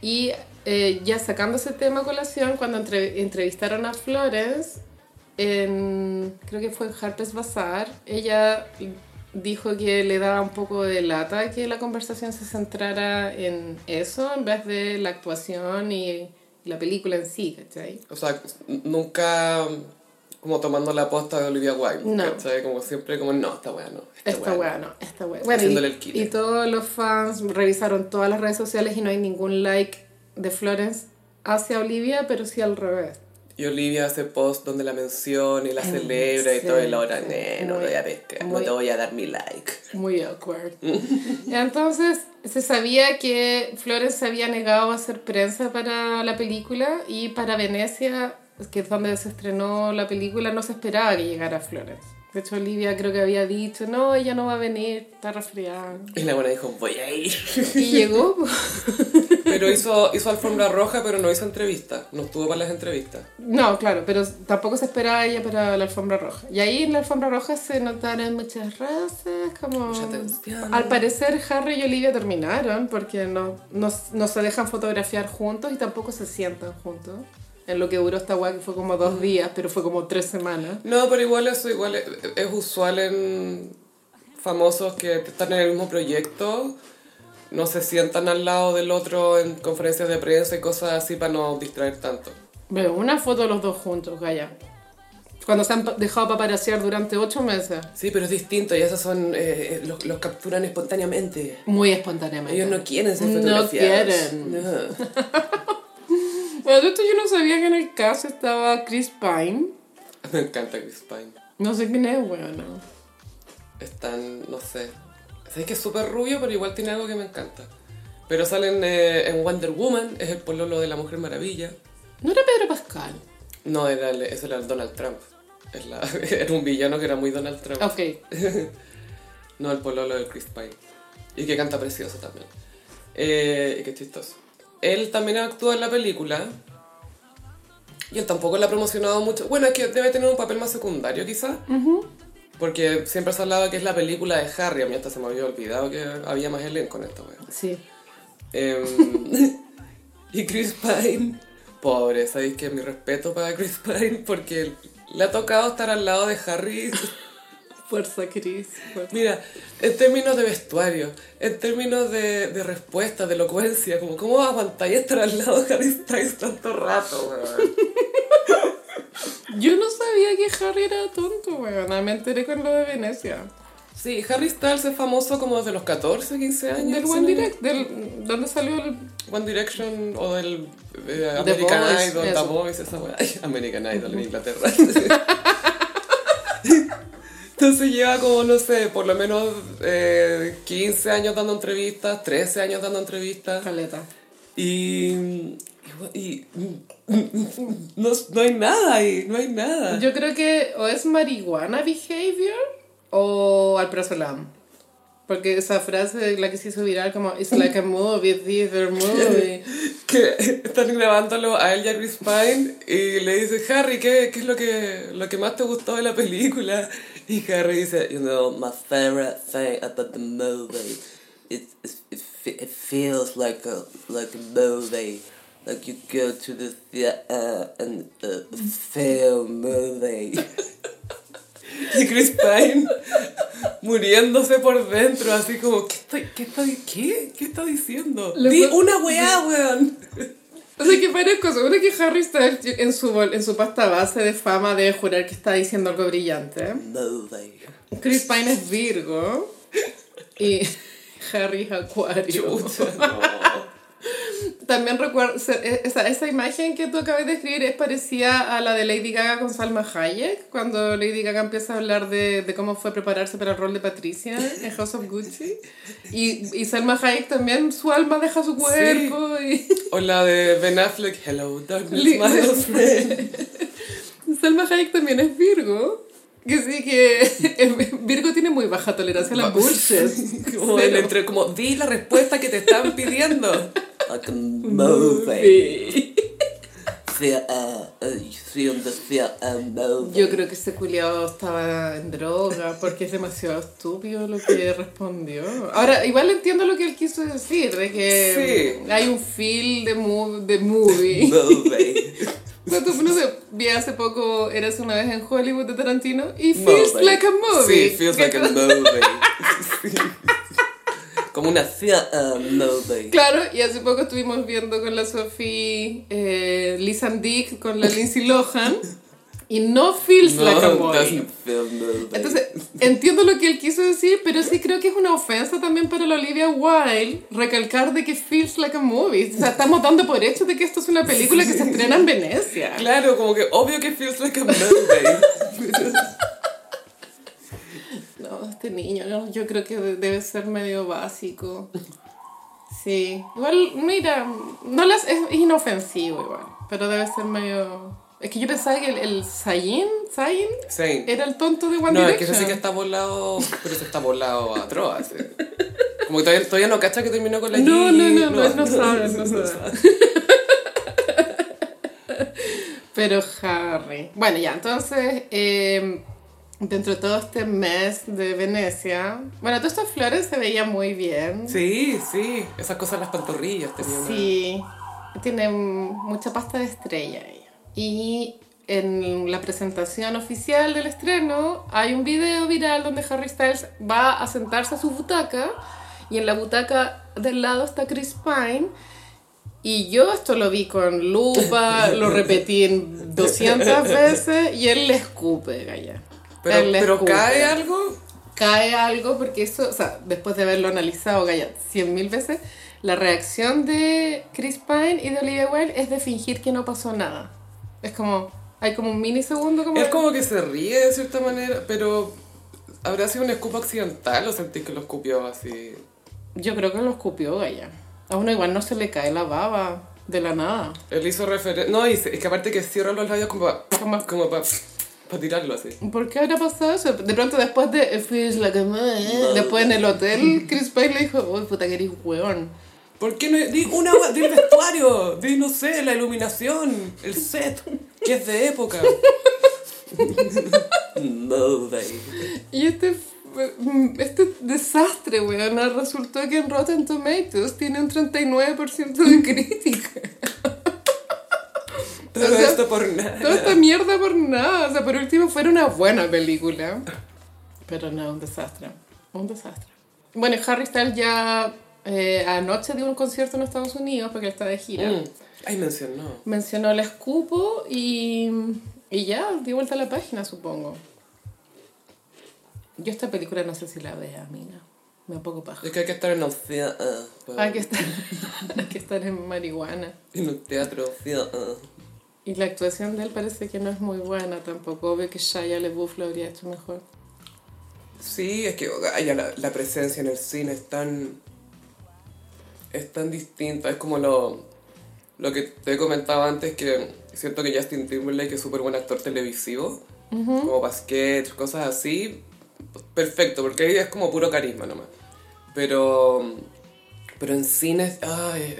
Y eh, ya sacando ese tema a colación, cuando entre- entrevistaron a Florence, en, creo que fue en Harper's Bazaar, ella dijo que le daba un poco de lata que la conversación se centrara en eso en vez de la actuación y la película en sí, ¿cachai? O sea, nunca como tomando la posta de Olivia Wilde. No. ¿cachai? Como siempre, como, no, esta weá no. Esta weá weá no, esta weá. Bueno, Haciéndole el killer. y todos los fans revisaron todas las redes sociales y no hay ningún like de Florence hacia Olivia, pero sí al revés. Y Olivia hace post donde la menciona y la celebra y todo, y la hora, sí, "Nee, no voy a pescar, no te voy a dar mi like. Muy awkward. Entonces, se sabía que Flores se había negado a hacer prensa para la película y para Venecia, que es donde se estrenó la película, no se esperaba que llegara Flores. De hecho, Olivia creo que había dicho, no, ella no va a venir, está resfriada. Y la buena dijo, voy a ir. Y llegó. Pero hizo, hizo alfombra roja, pero no hizo entrevistas. No estuvo para las entrevistas. No, claro, pero tampoco se esperaba ella para la alfombra roja. Y ahí en la alfombra roja se notaron muchas razas, como... Mucha tensión. Al parecer Harry y Olivia terminaron porque no, no, no se dejan fotografiar juntos y tampoco se sientan juntos. En lo que duró esta weá que fue como dos días, pero fue como tres semanas. No, pero igual eso igual es, es usual en famosos que están en el mismo proyecto. No se sientan al lado del otro en conferencias de prensa y cosas así para no distraer tanto. Veo una foto de los dos juntos, Gaya. Cuando se han dejado paparasear durante ocho meses. Sí, pero es distinto y esos son, eh, los, los capturan espontáneamente. Muy espontáneamente. Ellos no quieren ser No fotografiados. quieren. No. Bueno, de esto yo no sabía que en el caso estaba Chris Pine. Me encanta Chris Pine. No sé quién es, bueno. Es tan, no sé. Sabes que es súper rubio, pero igual tiene algo que me encanta. Pero salen eh, en Wonder Woman, es el pololo de la Mujer Maravilla. ¿No era Pedro Pascal? No, era ese era Donald Trump. Es la- era un villano que era muy Donald Trump. Ok. No, el pololo de Chris Pine. Y que canta precioso también. Eh, y que chistoso. Él también actúa en la película. Y él tampoco la ha promocionado mucho. Bueno, es que debe tener un papel más secundario quizás. Porque siempre se hablaba que es la película de Harry. A mí hasta se me había olvidado que había más elenco en esta wea. Sí. Em, y Chris Pine, pobre, sabéis que mi respeto para Chris Pine porque le ha tocado estar al lado de Harry. Fuerza, Chris. fuerza. Mira, en términos de vestuario, en términos de, de respuesta, de elocuencia, como cómo aguantáis estar al lado de Harry Styles tanto rato, weón? Yo no sabía que Harry era tonto, weón. Me enteré con lo de Venecia. Sí, Harry Styles es famoso como desde los 14, 15 años. Del. One Direct, del, ¿dónde salió el...? One Direction o del eh, American Idol, The. Voice, esa weá. American Idol en Inglaterra. Entonces lleva como, no sé, por lo menos eh, 15 años dando entrevistas, 13 años dando entrevistas. Caleta. Y, y, y- no, no hay nada ahí, no hay nada. Yo creo que o es marihuana behavior o alprazolam. Porque esa frase, la que se hizo viral como It's like a movie, theater movie. que están grabándolo a él y a Chris Pine y le dice, Harry, ¿qué, qué es lo que, lo que más te gustó de la película? Y Harry dice, you know, my favorite thing about the movie, it, it, it, fe- it feels like a, like a movie. Like you go to the theater and uh, feel movie. Y Chris Pine muriéndose por dentro, así como, ¿qué está, qué qué? ¿Qué está diciendo? Di una weá, weón. O sea, que varias cosas. Una que Harry Styles en su, bol- en su pasta base de fama debe jurar que está diciendo algo brillante. Movie. Chris Pine es Virgo y Harry es Acuario. No. También recuerdo, se- esa, esa imagen que tú acabas de describir es parecida a la de Lady Gaga con Salma Hayek, cuando Lady Gaga empieza a hablar de, de cómo fue prepararse para el rol de Patricia en House of Gucci. Y, y Salma Hayek también, su alma deja su cuerpo. Y O la de Ben Affleck, Hello, darkness, my old friend. Salma Hayek también es Virgo. Que sí, que Virgo tiene muy baja tolerancia a las bullshit. Como, el entre, como, di la respuesta que te están pidiendo. Fucking movie. Feel, feel the feel, uh, movie. Yo creo que ese culiado estaba en droga porque es demasiado estúpido lo que respondió. Ahora, igual entiendo lo que él quiso decir, de que hay un feel de, mo- de movie. Movie. O sea, tú, no sé, vi hace poco Eras una vez en Hollywood de Tarantino y feels like a movie. Sí, feels like a movie. Como una feel, uh, movie. Claro, y hace poco estuvimos viendo con la Sophie eh, Liz and Dick con la Lindsay Lohan y no feels No, like a movie. doesn't. Feel. Entonces, entiendo lo que él quiso decir, pero sí creo que es una ofensa también para la Olivia Wilde recalcar de que feels like a movie. O sea, estamos dando por hecho de que esto es una película que se estrena en Venecia. Claro, como que obvio que feels like a movie. No, este niño, yo, yo creo que de- debe ser medio básico. Sí. Igual, mira, no las, es inofensivo igual, pero debe ser medio... Es que yo pensaba que el, el Zayn, Zayn era el tonto de One No, es que Direction. ese sí que está volado, pero ese está volado a atroz. así. Como que todavía, todavía no cacha que terminó con la No, G, no, no, no, no sabes, no sabes. Pero Harry. Bueno, ya, entonces, eh, dentro de todo este mes de Venecia, bueno, todas estas flores se veían muy bien. Sí, sí, esas cosas las pantorrillas tenía una- Sí, tiene mucha pasta de estrella ella. Y en la presentación oficial del estreno hay un video viral donde Harry Styles va a sentarse a su butaca y en la butaca del lado está Chris Pine. Y yo esto lo vi con lupa, lo repetí en 200 veces y él le escupe, Gaya. Pero, Él le pero escupe cae algo. cae algo porque eso, o sea, después de haberlo analizado Gaya cien mil veces, la reacción de Chris Pine y de Olivia Wilde es de fingir que no pasó nada. Es como, hay como un minisegundo como... Es como que se ríe de cierta manera, pero ¿habrá sido un escupo accidental o sentís que lo escupió así? Yo creo que lo escupió Gaya. A uno igual no se le cae la baba de la nada. Él hizo referencia. No, es que aparte que cierra los labios como para Como- como pa, pa tirarlo así. ¿Por qué habrá pasado eso? De pronto después de It Feels Like a Man, después en el hotel, Chris Pine le dijo, uy, puta que eres hueón. ¿Por qué no? Di una hua- di el vestuario, di no sé, la iluminación, el set, que es de época. Movie. Y este, este desastre, weón, resultó que en Rotten Tomatoes tiene un 39% de crítica. Todo O sea, esto por nada. Toda esta mierda por nada. O sea, por último fuera una buena película. Pero no, un desastre. Un desastre. Bueno, Harry Styles ya eh, anoche dio un concierto en Estados Unidos porque él está de gira. Mm. Ay, mencionó. Mencionó el escupo y, y ya, dio vuelta a la página, supongo. Yo esta película no sé si la vea, amiga. Me da poco paja. Es que hay que estar en un, Feel, uh, Hay que estar, hay que estar en marihuana. en un teatro. uh. Y la actuación de él parece que no es muy buena tampoco. Obvio que Shia LaBeouf lo habría hecho mejor. Sí, es que ay, ya la, la presencia en el cine es tan. Es tan distinta. Es como lo, lo que te he comentado antes, que siento que Justin Timberlake es súper buen actor televisivo. Como sketch, cosas así. Perfecto, porque ahí es como puro carisma nomás. Pero. Pero en cine ay,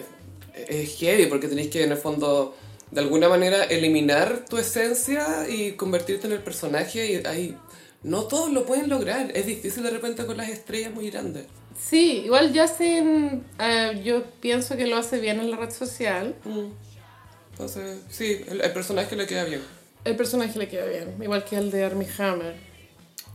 es, es heavy, porque tenéis que en el fondo. De alguna manera eliminar tu esencia y convertirte en el personaje y ahí no todos lo pueden lograr. Es difícil de repente con las estrellas muy grandes. Sí, igual Justin, eh, yo pienso que lo hace bien en la red social. Entonces, sí, el, el personaje le queda bien. El personaje le queda bien, igual que el de Armie Hammer.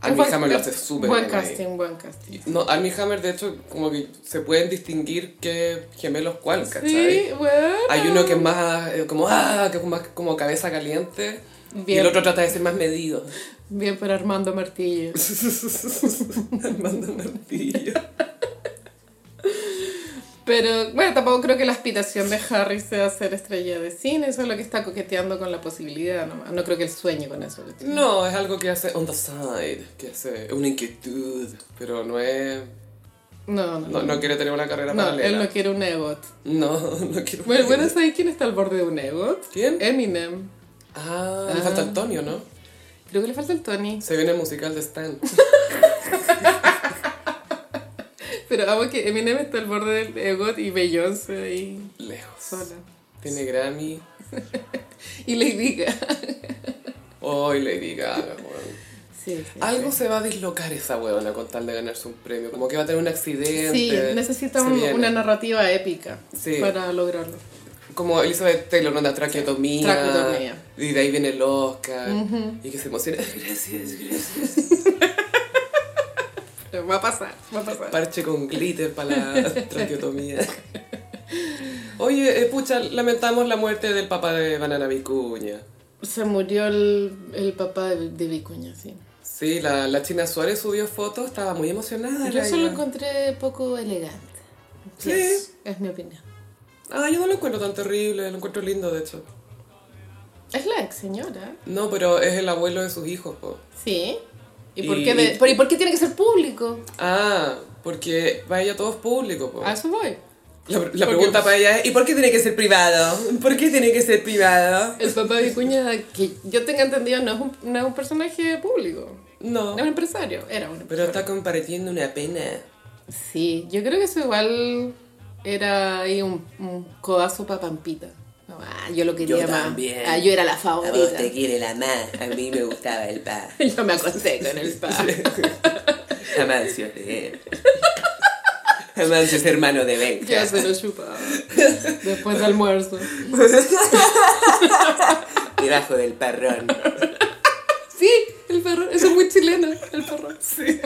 Armie Buen- Hammer lo hace súper Buen bien ahí. casting, buen casting. No, Armie Hammer, de hecho, como que se pueden distinguir qué gemelos cuál, ¿cachai? Sí, bueno. Hay uno que es más eh, como, ah, que es más como cabeza caliente. Y Bien. el otro trata de ser más medido. Bien por Armando Martillo. Armando Martillo. Pero bueno, tampoco creo que la aspiración de Harry sea ser estrella de cine, eso es lo que está coqueteando con la posibilidad nomás. No creo que él sueñe con eso. No, es algo que hace on the side, que hace una inquietud, pero no es... No, no, No, no. no quiere tener una carrera No, paralela. él no quiere un EGOT. No, no quiere... Bueno, bueno, ¿sabes quién está al borde de un EGOT? ¿Quién? Eminem. Ah, le falta Antonio, ¿no? Creo que le falta el Tony. Se viene el musical de Stan. Pero amo que Eminem está al borde del EGOT y Beyoncé ahí Lejos. sola. Tiene Grammy. Y Lady Gaga. Hoy Lady Gaga, weón. Sí, sí. Algo se va a dislocar esa huevona con tal de ganarse un premio. Como que va a tener un accidente. Sí, necesita un- una narrativa épica para lograrlo. Como Elizabeth Taylor, onda traqueotomía. Traqueotomía. Y de ahí viene el Oscar. Y que se emociona. Gracias, gracias. Va a pasar, va a pasar. Parche con glitter para la traqueotomía. Oye, eh, pucha, lamentamos la muerte del papá de Banana Vicuña. Se murió el, el papá de, de Vicuña, sí. Sí, la, la China Suárez subió fotos, estaba muy emocionada. Yo la solo Iva. encontré poco elegante. Sí. Es, es mi opinión. Ah, yo no lo encuentro tan terrible, lo encuentro lindo, de hecho. Es la ex señora. No, pero es el abuelo de sus hijos, po. Sí. ¿Y por, qué, de- por- ¿y por qué tiene que ser público? Ah, porque para ella todo es público, po. A eso voy. La, pregunta para ella es, ¿y por qué tiene que ser privado? ¿Por qué tiene que ser privado? El papá de Vicuña, que yo tenga entendido, no es un, no es un personaje público. No, Es un empresario. Era un pero empresario. está compartiendo una pena. Sí, yo creo que eso igual era ahí un, un codazo para Pampita. No, ah, yo lo quería Yo más. también. Ah, yo era la A vos favorita. te quiere la más. A mí me gustaba el pa. Yo me acosté con el pa. Amancio de. Amancio es hermano de Benja. Ya se lo chupaba. Después del almuerzo. Debajo del parrón. Sí, el perro. Eso es muy chileno, el perro. Sí.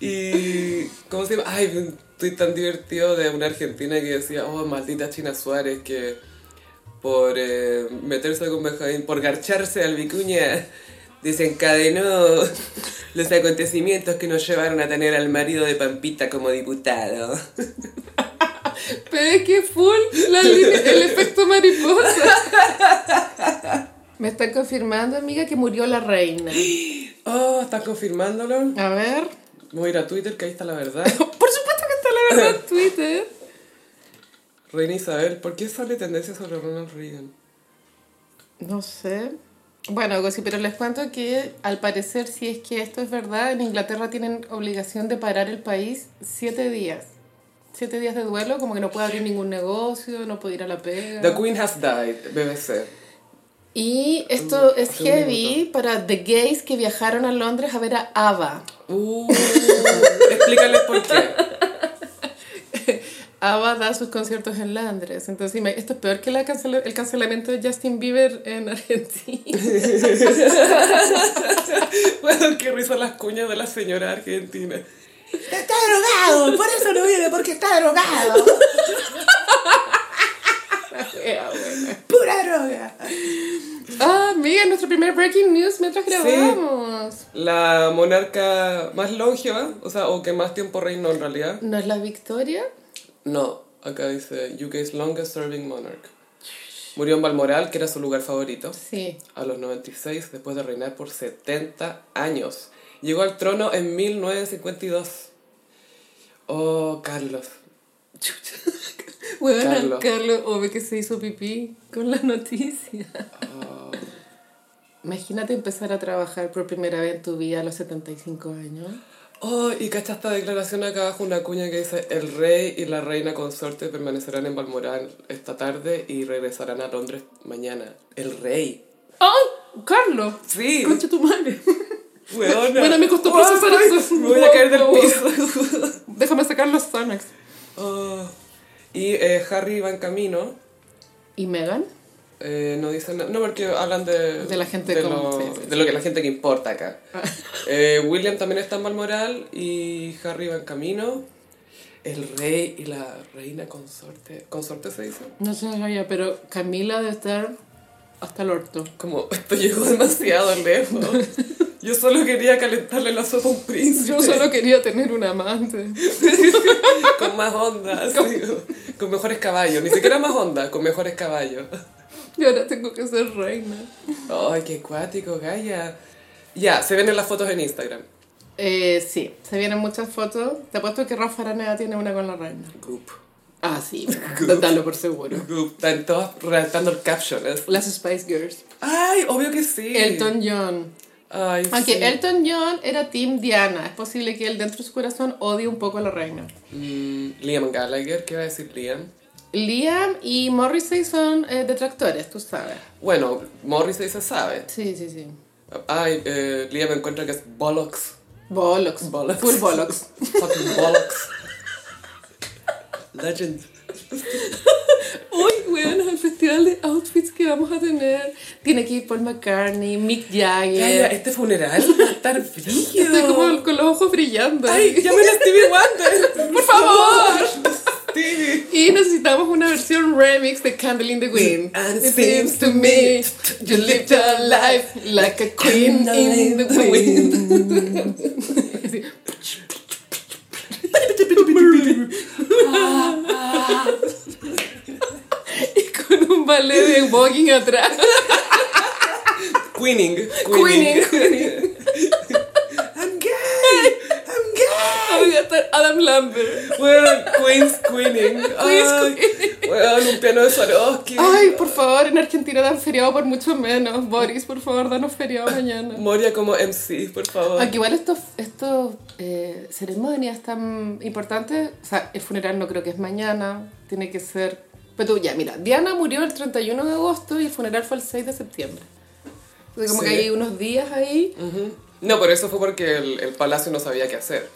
Y, ¿cómo se llama? Ay, estoy tan divertido de una argentina que decía, oh, maldita China Suárez, que por eh, meterse con Benjamín, por garcharse al Vicuña, desencadenó los acontecimientos que nos llevaron a tener al marido de Pampita como diputado. Pero es que full la línea- el efecto mariposa. Me están confirmando, amiga, que murió la reina. Oh, ¿estás confirmándolo? A ver. Voy a ir a Twitter, que ahí está la verdad. Por supuesto verdad Twitter. Reina Isabel, ¿por qué sale tendencia sobre Ronald Reagan? No sé. Bueno, así, pero les cuento que al parecer, si es que esto es verdad, en Inglaterra tienen obligación de parar el país siete días. Siete días de duelo, como que no puede abrir ningún negocio, no puede ir a la pega. The Queen has died, BBC. Y esto Mm, es hace un heavy para the gays que viajaron a Londres a ver a ABBA. Uh, explícales por qué. ABBA da sus conciertos en Londres. Entonces, esto es peor que la cancela- el cancelamiento de Justin Bieber en Argentina. Bueno, qué risa las cuñas de la señora argentina. Está drogado, por eso no viene, porque está drogado. Pura droga. Ah, amiga, nuestro primer breaking news mientras grabamos. La monarca más longeva, o sea, o que más tiempo reinó en realidad. ¿No es la Victoria? No, acá dice UK's longest serving monarch. Murió en Balmoral, que era su lugar favorito, Sí. a los 96, después de reinar por 70 años. Llegó al trono en 1952. Oh, Carlos. Bueno, Carlos. Carlos, obvio que se hizo pipí con la noticia. Oh. Imagínate empezar a trabajar por primera vez en tu vida a los 75 años. Oh, y cacha esta declaración acá abajo, una cuña que dice, el rey y la reina consorte permanecerán en Balmoral esta tarde y regresarán a Londres mañana. El rey. ¡Ay! ¡Carlos! Sí. ¡Concha tu madre! Weona. Bueno, me costó Oh, procesar eso. Me voy a caer del piso. Déjame sacar los Xanax. Oh. Y eh, Harry va en camino. ¿Y Megan? Eh, no dicen nada. No, porque hablan de... De la gente de con- lo, sí, sí, de lo que la gente que importa acá. Eh, William también está en Balmoral y Harry va en camino. El rey y la reina consorte. ¿Consorte se dice? No sé, Gaya, pero Camila debe estar hasta el orto. Como, esto llegó demasiado lejos. Yo solo quería calentarle la sopa a un príncipe. Yo solo quería tener un amante. Con más onda, así, con mejores caballos. Ni siquiera más onda, con mejores caballos. Y ahora tengo que ser reina. Ay, qué cuático, Gaia. Ya, se ven en las fotos en Instagram. Eh, sí, se vienen muchas fotos. Te apuesto que Rafa Araneda tiene una con la reina. Goop. Ah, sí, dalo por seguro. Goop. Están todos redactando el caption. Las Spice Girls. Ay, obvio que sí. Elton John. Ay, Aunque sí. Elton John era Team Diana, es posible que él dentro de su corazón odie un poco a la reina. Mm, Liam Gallagher, ¿qué va a decir Liam? Liam y Morrissey son eh, detractores, tú sabes. Bueno, Morrissey se sabe. Sí, sí, sí. Ay, eh, Liam encuentra que es bollocks. Bollocks. Bollocks. Full bollocks. Fucking bollocks. Legend. Uy, weón, el festival de outfits que vamos a tener. Tiene que ir Paul McCartney, Mick Jagger. Gaya, este funeral va a estar brígido. Estoy como con los ojos brillando. Ay, llamen a Stevie Wonder. por favor. Una versión remix de Candle in the Wind. And It seems to me you lived your life like a queen in the wind. Y con un ballet de walking atrás. Queening. Queening, queening. Voy a estar Adam Lambert. Bueno, Queen's Queening. Ay, Bueno, un piano de Swarovski. Ay, por favor, en Argentina dan feriado por mucho menos. Boris, por favor, danos feriado mañana. Moria como MC, por favor. Aunque igual estos, estos eh, ceremonias tan importantes, o sea, el funeral no creo que es mañana, tiene que ser... Pero tú, ya, mira, Diana murió el 31 de agosto y el funeral fue el 6 de septiembre. Entonces como Sí. que hay unos días ahí. No, por eso fue porque el, el palacio no sabía qué hacer.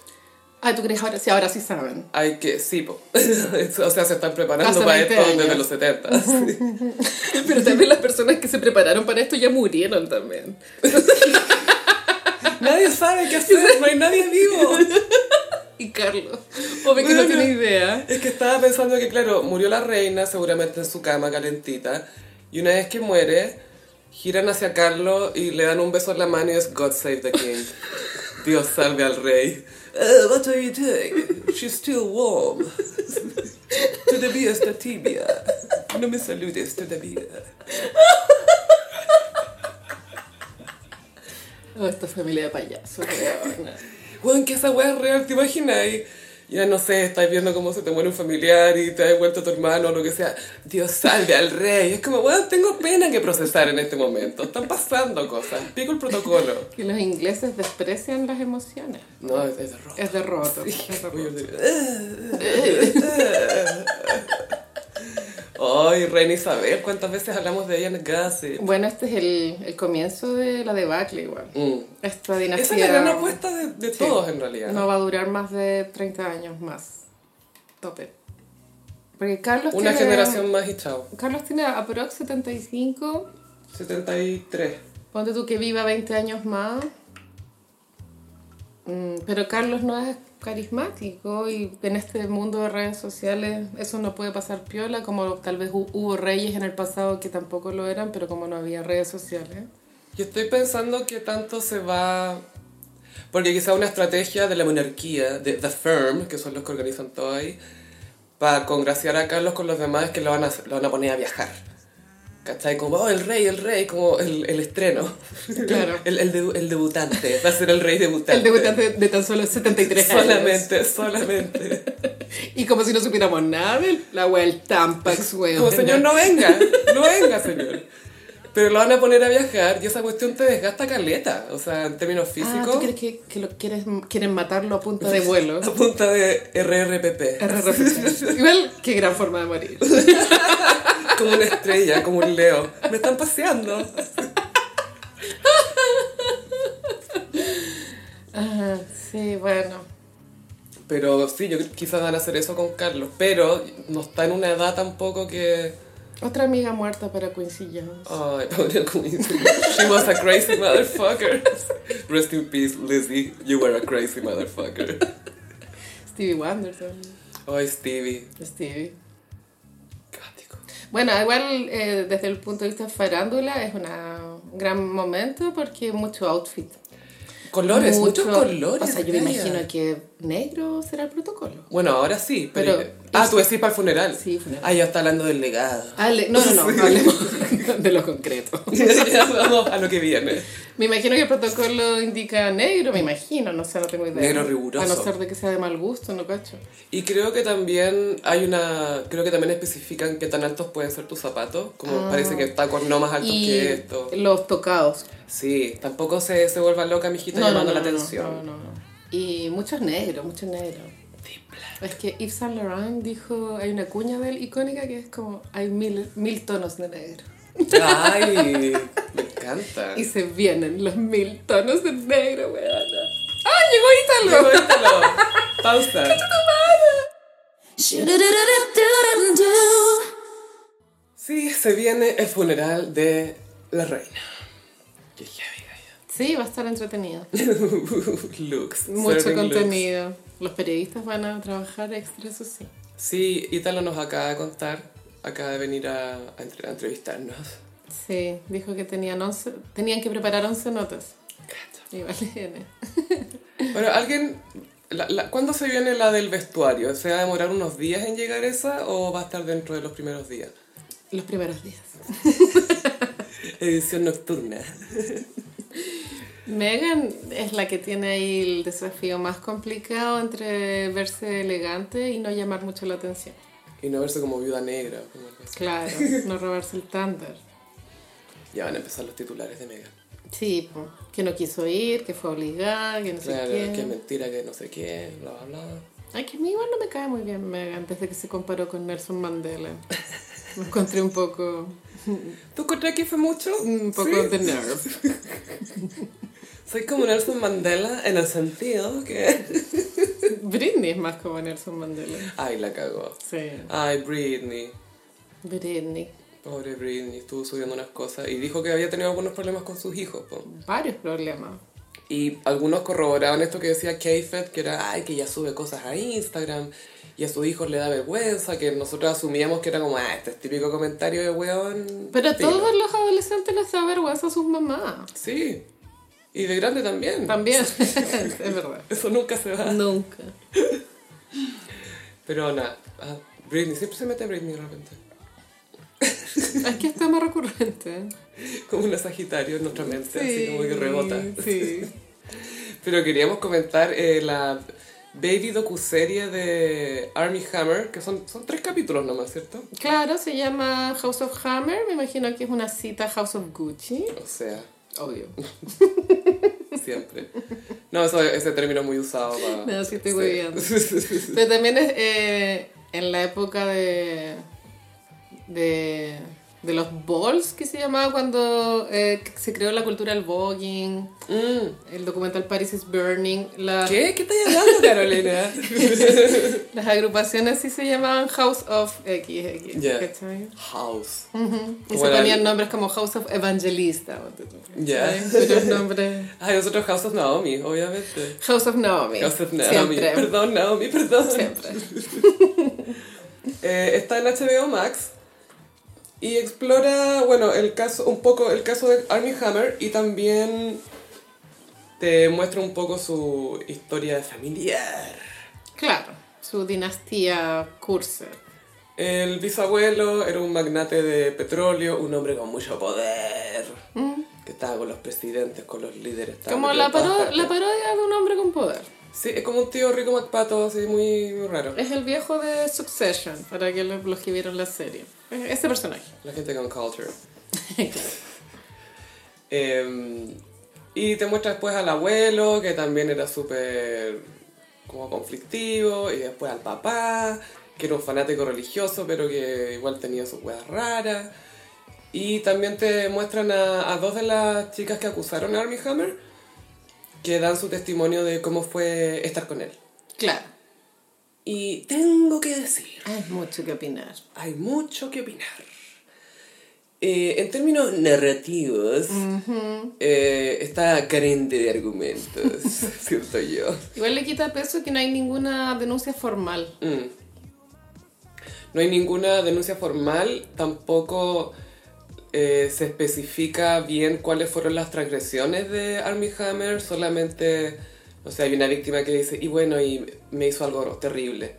Ah, ¿tú crees ahora sí? Ahora sí saben. Hay que, sí, po. o sea, se están preparando Hace para 20 esto años. desde los 70. sí. Pero también las personas que se prepararon para esto ya murieron también. Nadie sabe qué hacer, no hay nadie vivo. Y Carlos, obvio que no Bueno. tiene idea. Es que estaba pensando que, claro, murió la reina, seguramente en su cama calentita, y una vez que muere, giran hacia Carlos y le dan un beso en la mano y es God save the king. Dios salve al rey. "Uh, what are you doing? She's still warm. Todavía está tibia. No me saludes todavía. Oh, esta familia de payasos, weón. Que esa weá es real, ¿te imaginas? Ya no sé, estás viendo cómo se te muere un familiar y te ha devuelto tu hermano o lo que sea. Dios salve al rey. Es como, weón, tengo pena que procesar en este momento. Están pasando cosas. Pico el protocolo. Que los ingleses desprecian las emociones. No, es, es de rojo. Es derroto. es derroto. Ay, Reina Isabel, ¿cuántas veces hablamos de ella en Gossip? Bueno, este es el, el comienzo de la debacle igual. Mm. Esta dinastía Esa es la gran apuesta de, de Sí. todos en realidad. no va a durar más de 30 años más. Tope. Porque Carlos Una tiene... generación más y chao. Carlos tiene aprox 75. 73. Ponte tú que viva 20 años más. Mm, Pero Carlos no es carismático y en este mundo de redes sociales eso no puede pasar piola, como tal vez hu- hubo reyes en el pasado que tampoco lo eran, pero como no había redes sociales. Yo estoy pensando que tanto se va... Porque quizá una estrategia de la monarquía, de The Firm, que son los que organizan todo ahí, para congraciar a Carlos con los demás es que lo van a, lo van a poner a viajar. ¿Cachai? Como, oh, el rey, el rey, como el, el estreno. Claro. El, el, debu- el debutante, va a ser el rey debutante. El debutante de tan solo 73 años. Solamente, solamente. Y como si no supiéramos nada de la wea del Tampax, weón. Como, señor, no venga, no venga, señor. Pero lo van a poner a viajar y esa cuestión te desgasta caleta. O sea, en términos Ah, físicos, ¿tú crees que, que lo quieres, quieren matarlo a punta de vuelo? a punta de RRPP. RRPC. Igual, qué gran forma de morir. Como una estrella, como un leo. Me están paseando. Ajá, sí, bueno. Pero sí, yo quizás van a hacer eso con Carlos. Pero no está en una edad tampoco que... Otra amiga muerta para Quincy Jones. Ay, pobre. She was a crazy motherfucker. Rest in peace, Lizzie. You were a crazy motherfucker. Stevie Wonder también. Ay, Stevie. Stevie. Bueno, igual eh, desde el punto de vista farándula es una- un gran momento porque mucho outfit. Colores, muchos Mucho- colores. O sea, yo me imagino que negro será el protocolo. Bueno, ahora sí, pero... Pero- ah, tú decís para el funeral. Sí, funeral. Ah, ya está hablando del legado. Ale- no, no, no, hablemos de lo concreto. Vamos a lo que viene. Me imagino que el protocolo indica negro, me imagino, no sé, no tengo idea. Negro riguroso. A no ser de que sea de mal gusto, no cacho. Y creo que también hay una... Creo que también especifican qué tan altos pueden ser tus zapatos. Como parece que tacos no más altos Ah. Y que esto. los tocados. Sí, tampoco se, se vuelva loca, mijita, llamando la atención. No, no, no. Y muchos negros, muchos negros. Es que Yves Saint Laurent dijo, hay una cuña de él icónica que es como, hay mil, mil tonos de negro. Ay, me encanta. Y se vienen los mil tonos de negro, weona. ¡Ah, llegó Ítalo! Luego, Ítalo, Pausa. Sí, se viene el funeral de la reina. Sí, va a estar entretenido. Looks. Mucho looks. contenido. Los periodistas van a trabajar extra, eso sí. Sí, Ítalo nos acaba de contar, acaba de venir a, a entre- a entrevistarnos. Sí, dijo que tenían, 11, tenían que preparar 11 notas. Y vale, viene. Bueno, alguien... La, la- ¿Cuándo se viene la del vestuario? ¿Se va a demorar unos días en llegar esa o va a estar dentro de los primeros días? Los primeros días. Edición nocturna. Megan es la que tiene ahí el desafío más complicado entre verse elegante y no llamar mucho la atención. Y no verse como viuda negra. como. Claro, no robarse el tándar. Ya van a empezar los titulares de Megan. Sí, que no quiso ir, que fue obligada, que no Claro, sé qué. que es mentira, que no sé qué, bla, bla, bla. Ay, que a mí igual no me cae muy bien Megan desde que se comparó con Nelson Mandela. Me encontré un poco, ¿Tú encontrás que fue mucho? un poco Sí. de nerve. Soy como Nelson Mandela en el sentido que... Britney es más como Nelson Mandela. Ay, la cagó. Sí, Ay, Britney. Britney. Pobre Britney, estuvo subiendo unas cosas y dijo que había tenido algunos problemas con sus hijos. po. Varios problemas. Y algunos corroboraban esto que decía K-Fed, que era, ay, que ya sube cosas a Instagram y a sus hijos le da vergüenza, que nosotros asumíamos que era como, ah, este es típico comentario de weón. Pero a filo". todos los adolescentes les da vergüenza a sus mamás. Sí. Y de grande también. También. es verdad. Eso nunca se va. Nunca. Pero nada, ah, Britney, siempre se mete Britney de repente. Aquí está más recurrente. Como una Sagitario en nuestra mente, así como que rebota. Sí. Pero queríamos comentar eh, la baby docuserie de Army Hammer, que son, son tres capítulos nomás, ¿cierto? Claro, se llama House of Hammer. Me imagino que es una cita House of Gucci. O sea, Obvio. siempre. No, eso, ese término es muy usado para... No, sí estoy hueveando. Pero también es eh, en la época de, de, de los balls, que se llamaba cuando eh, se creó la cultura del voguing, Mm, el documental Paris is Burning. la- ¿Qué? ¿Qué estás hablando, Carolina? Las agrupaciones sí se llamaban House of XX. ¿cachai? House. Y Como se era ponían el- nombres como House of Evangelista. Ya. Puros nombres. Ay, nosotros House of Naomi, obviamente. House of Naomi. House of Naomi. Siempre. Perdón, Naomi, perdón. Siempre. Eh, está en HBO Max y explora, bueno, el caso, un poco el caso de Army Hammer y también te muestra un poco su historia familiar. Claro, su dinastía Curser. El bisabuelo era un magnate de petróleo, un hombre con mucho poder, que estaba con los presidentes, con los líderes. Como paro- la parodia de un hombre con poder. Sí, es como un tío rico MacPato, así muy, muy raro. Es el viejo de Succession, para que lo- los que vieron la serie. Es Ese personaje. La gente con culture. Eh, y te muestra después al abuelo, que también era súper como conflictivo, y después al papá, que era un fanático religioso, pero que igual tenía sus weas raras. Y también te muestran a, a dos de las chicas que acusaron a Armie Hammer, que dan su testimonio de cómo fue estar con él. Claro. Y tengo que decir, Hay mucho que opinar. hay mucho que opinar. Eh, en términos narrativos, eh, está carente de argumentos, siento yo. Igual le quita peso que no hay ninguna denuncia formal. Mm. No hay ninguna denuncia formal, tampoco eh, se especifica bien cuáles fueron las transgresiones de Armie Hammer, solamente O sea, hay una víctima que dice, y bueno, y me hizo algo terrible.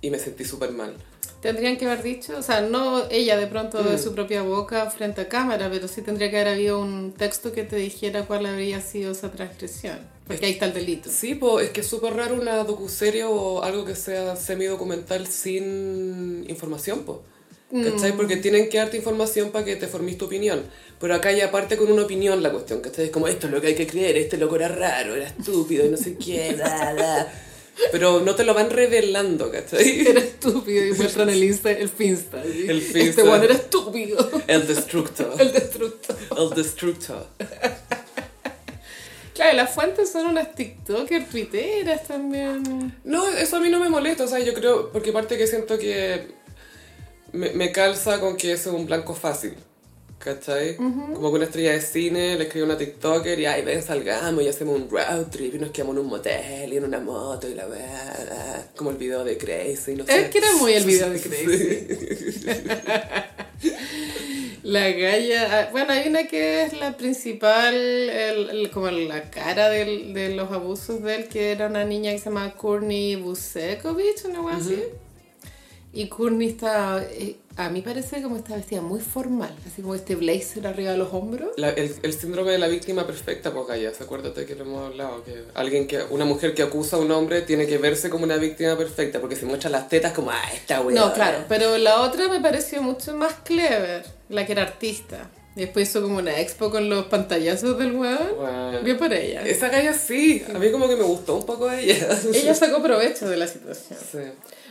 Y me sentí súper mal. Tendrían que haber dicho, o sea, no ella de pronto de Mm. su propia boca frente a cámara, pero sí tendría que haber habido un texto que te dijera cuál habría sido esa transgresión. Porque ahí está el delito. Sí, pues es que es súper raro una docuserie o algo que sea semi-documental sin información, pues. ¿Cachai? Porque tienen que darte información para que te formes tu opinión. Pero acá ya parte con una opinión la cuestión, ¿cachai? Es como, esto es lo que hay que creer, este loco era raro, era estúpido y no sé qué, bla, bla. Pero no te lo van revelando, ¿cachai? Era estúpido y muestran el Insta, el Finsta. ¿sí? El Este Finsta. one era estúpido. El destructor. El destructor. El destructor. Claro, las fuentes son unas TikTokers, Twitteras también. No, eso a mí no me molesta, o sea, yo creo, porque aparte que siento que me, me calza con que eso es un blanco fácil, ¿cachai? Como que una estrella de cine le escribe a una TikToker y, ay, ven, salgamos y hacemos un road trip y nos quedamos en un motel y en una moto y la weá, como el video de Crazy, no sé. Es que era muy el video de Crazy. La galla, ah, bueno, hay una que es la principal, el- el- como la cara del- de los abusos de él, que era una niña que se llama Courtney Busekovich, una cosa así. Y Courtney está, eh, a mí parece como está vestida muy formal, así como este blazer arriba de los hombros. La- el, el síndrome de la víctima perfecta, pues Gaya, ¿se acuérdate que lo hemos hablado? Que alguien que, una mujer que acusa a un hombre tiene que verse como una víctima perfecta, porque si muestra las tetas como, ah, esta weá. No, claro, pero la otra me pareció mucho más clever, la que era artista. Después hizo como una expo con los pantallazos del weón. Bueno. Bien por ella. Esa galla sí, a mí como que me gustó un poco ella. Ella sacó provecho de la situación. Sí.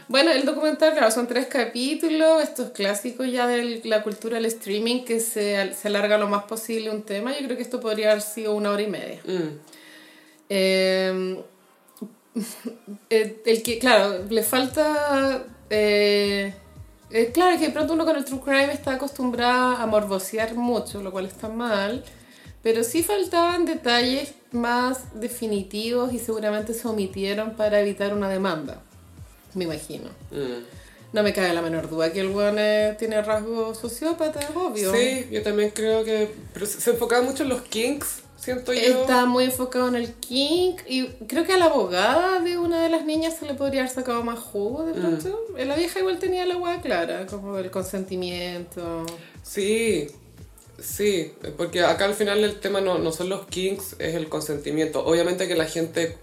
Bueno, el documental, claro, son tres capítulos, estos clásicos ya de la cultura del streaming que se, se alarga lo más posible un tema. Yo creo que esto podría haber sido una hora y media. Mm. Eh, el, que, claro, le falta... eh, eh, claro que de pronto uno con el true crime está acostumbrado a morbosear mucho, lo cual está mal, pero sí faltaban detalles más definitivos y seguramente se omitieron para evitar una demanda, me imagino. Mm. No me cabe la menor duda que el weón eh, tiene rasgos sociópatas, obvio. Sí, yo también creo que... Pero se enfocaba mucho en los kinks, siento yo. Está muy enfocado en el kink y creo que a la abogada de una de las niñas se le podría haber sacado más jugo de pronto. La vieja igual tenía la hueá clara, como el consentimiento. Sí, sí, porque acá al final el tema no, no son los kinks, es el consentimiento. Obviamente que la gente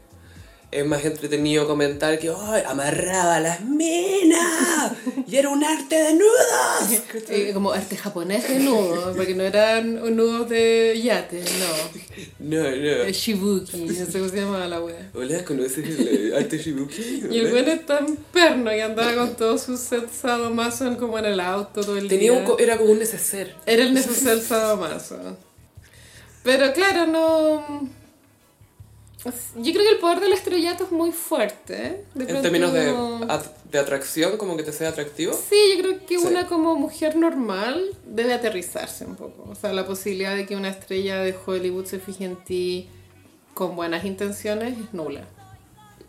es más entretenido comentar que "Ay, amarraba a las minas y era un arte de nudos. Eh, como arte japonés de nudos, porque no eran nudos de yate, no. No, El no. shibuki, no sé cómo se llama la wea. Hola, ¿conoces el eh, arte shibuki? Y el weón es tan perno y andaba con todos sus sets sadomaso como en el auto todo el Tenía día. un, co- era como un neceser. Era el necesario sadomaso. Pero claro, no... Yo creo que el poder del estrellato es muy fuerte. ¿eh? De En términos de, at- de atracción, como que te sea atractivo. Sí, yo creo que Sí. una como mujer normal debe aterrizarse un poco. O sea, la posibilidad de que una estrella de Hollywood se fije en ti con buenas intenciones es nula.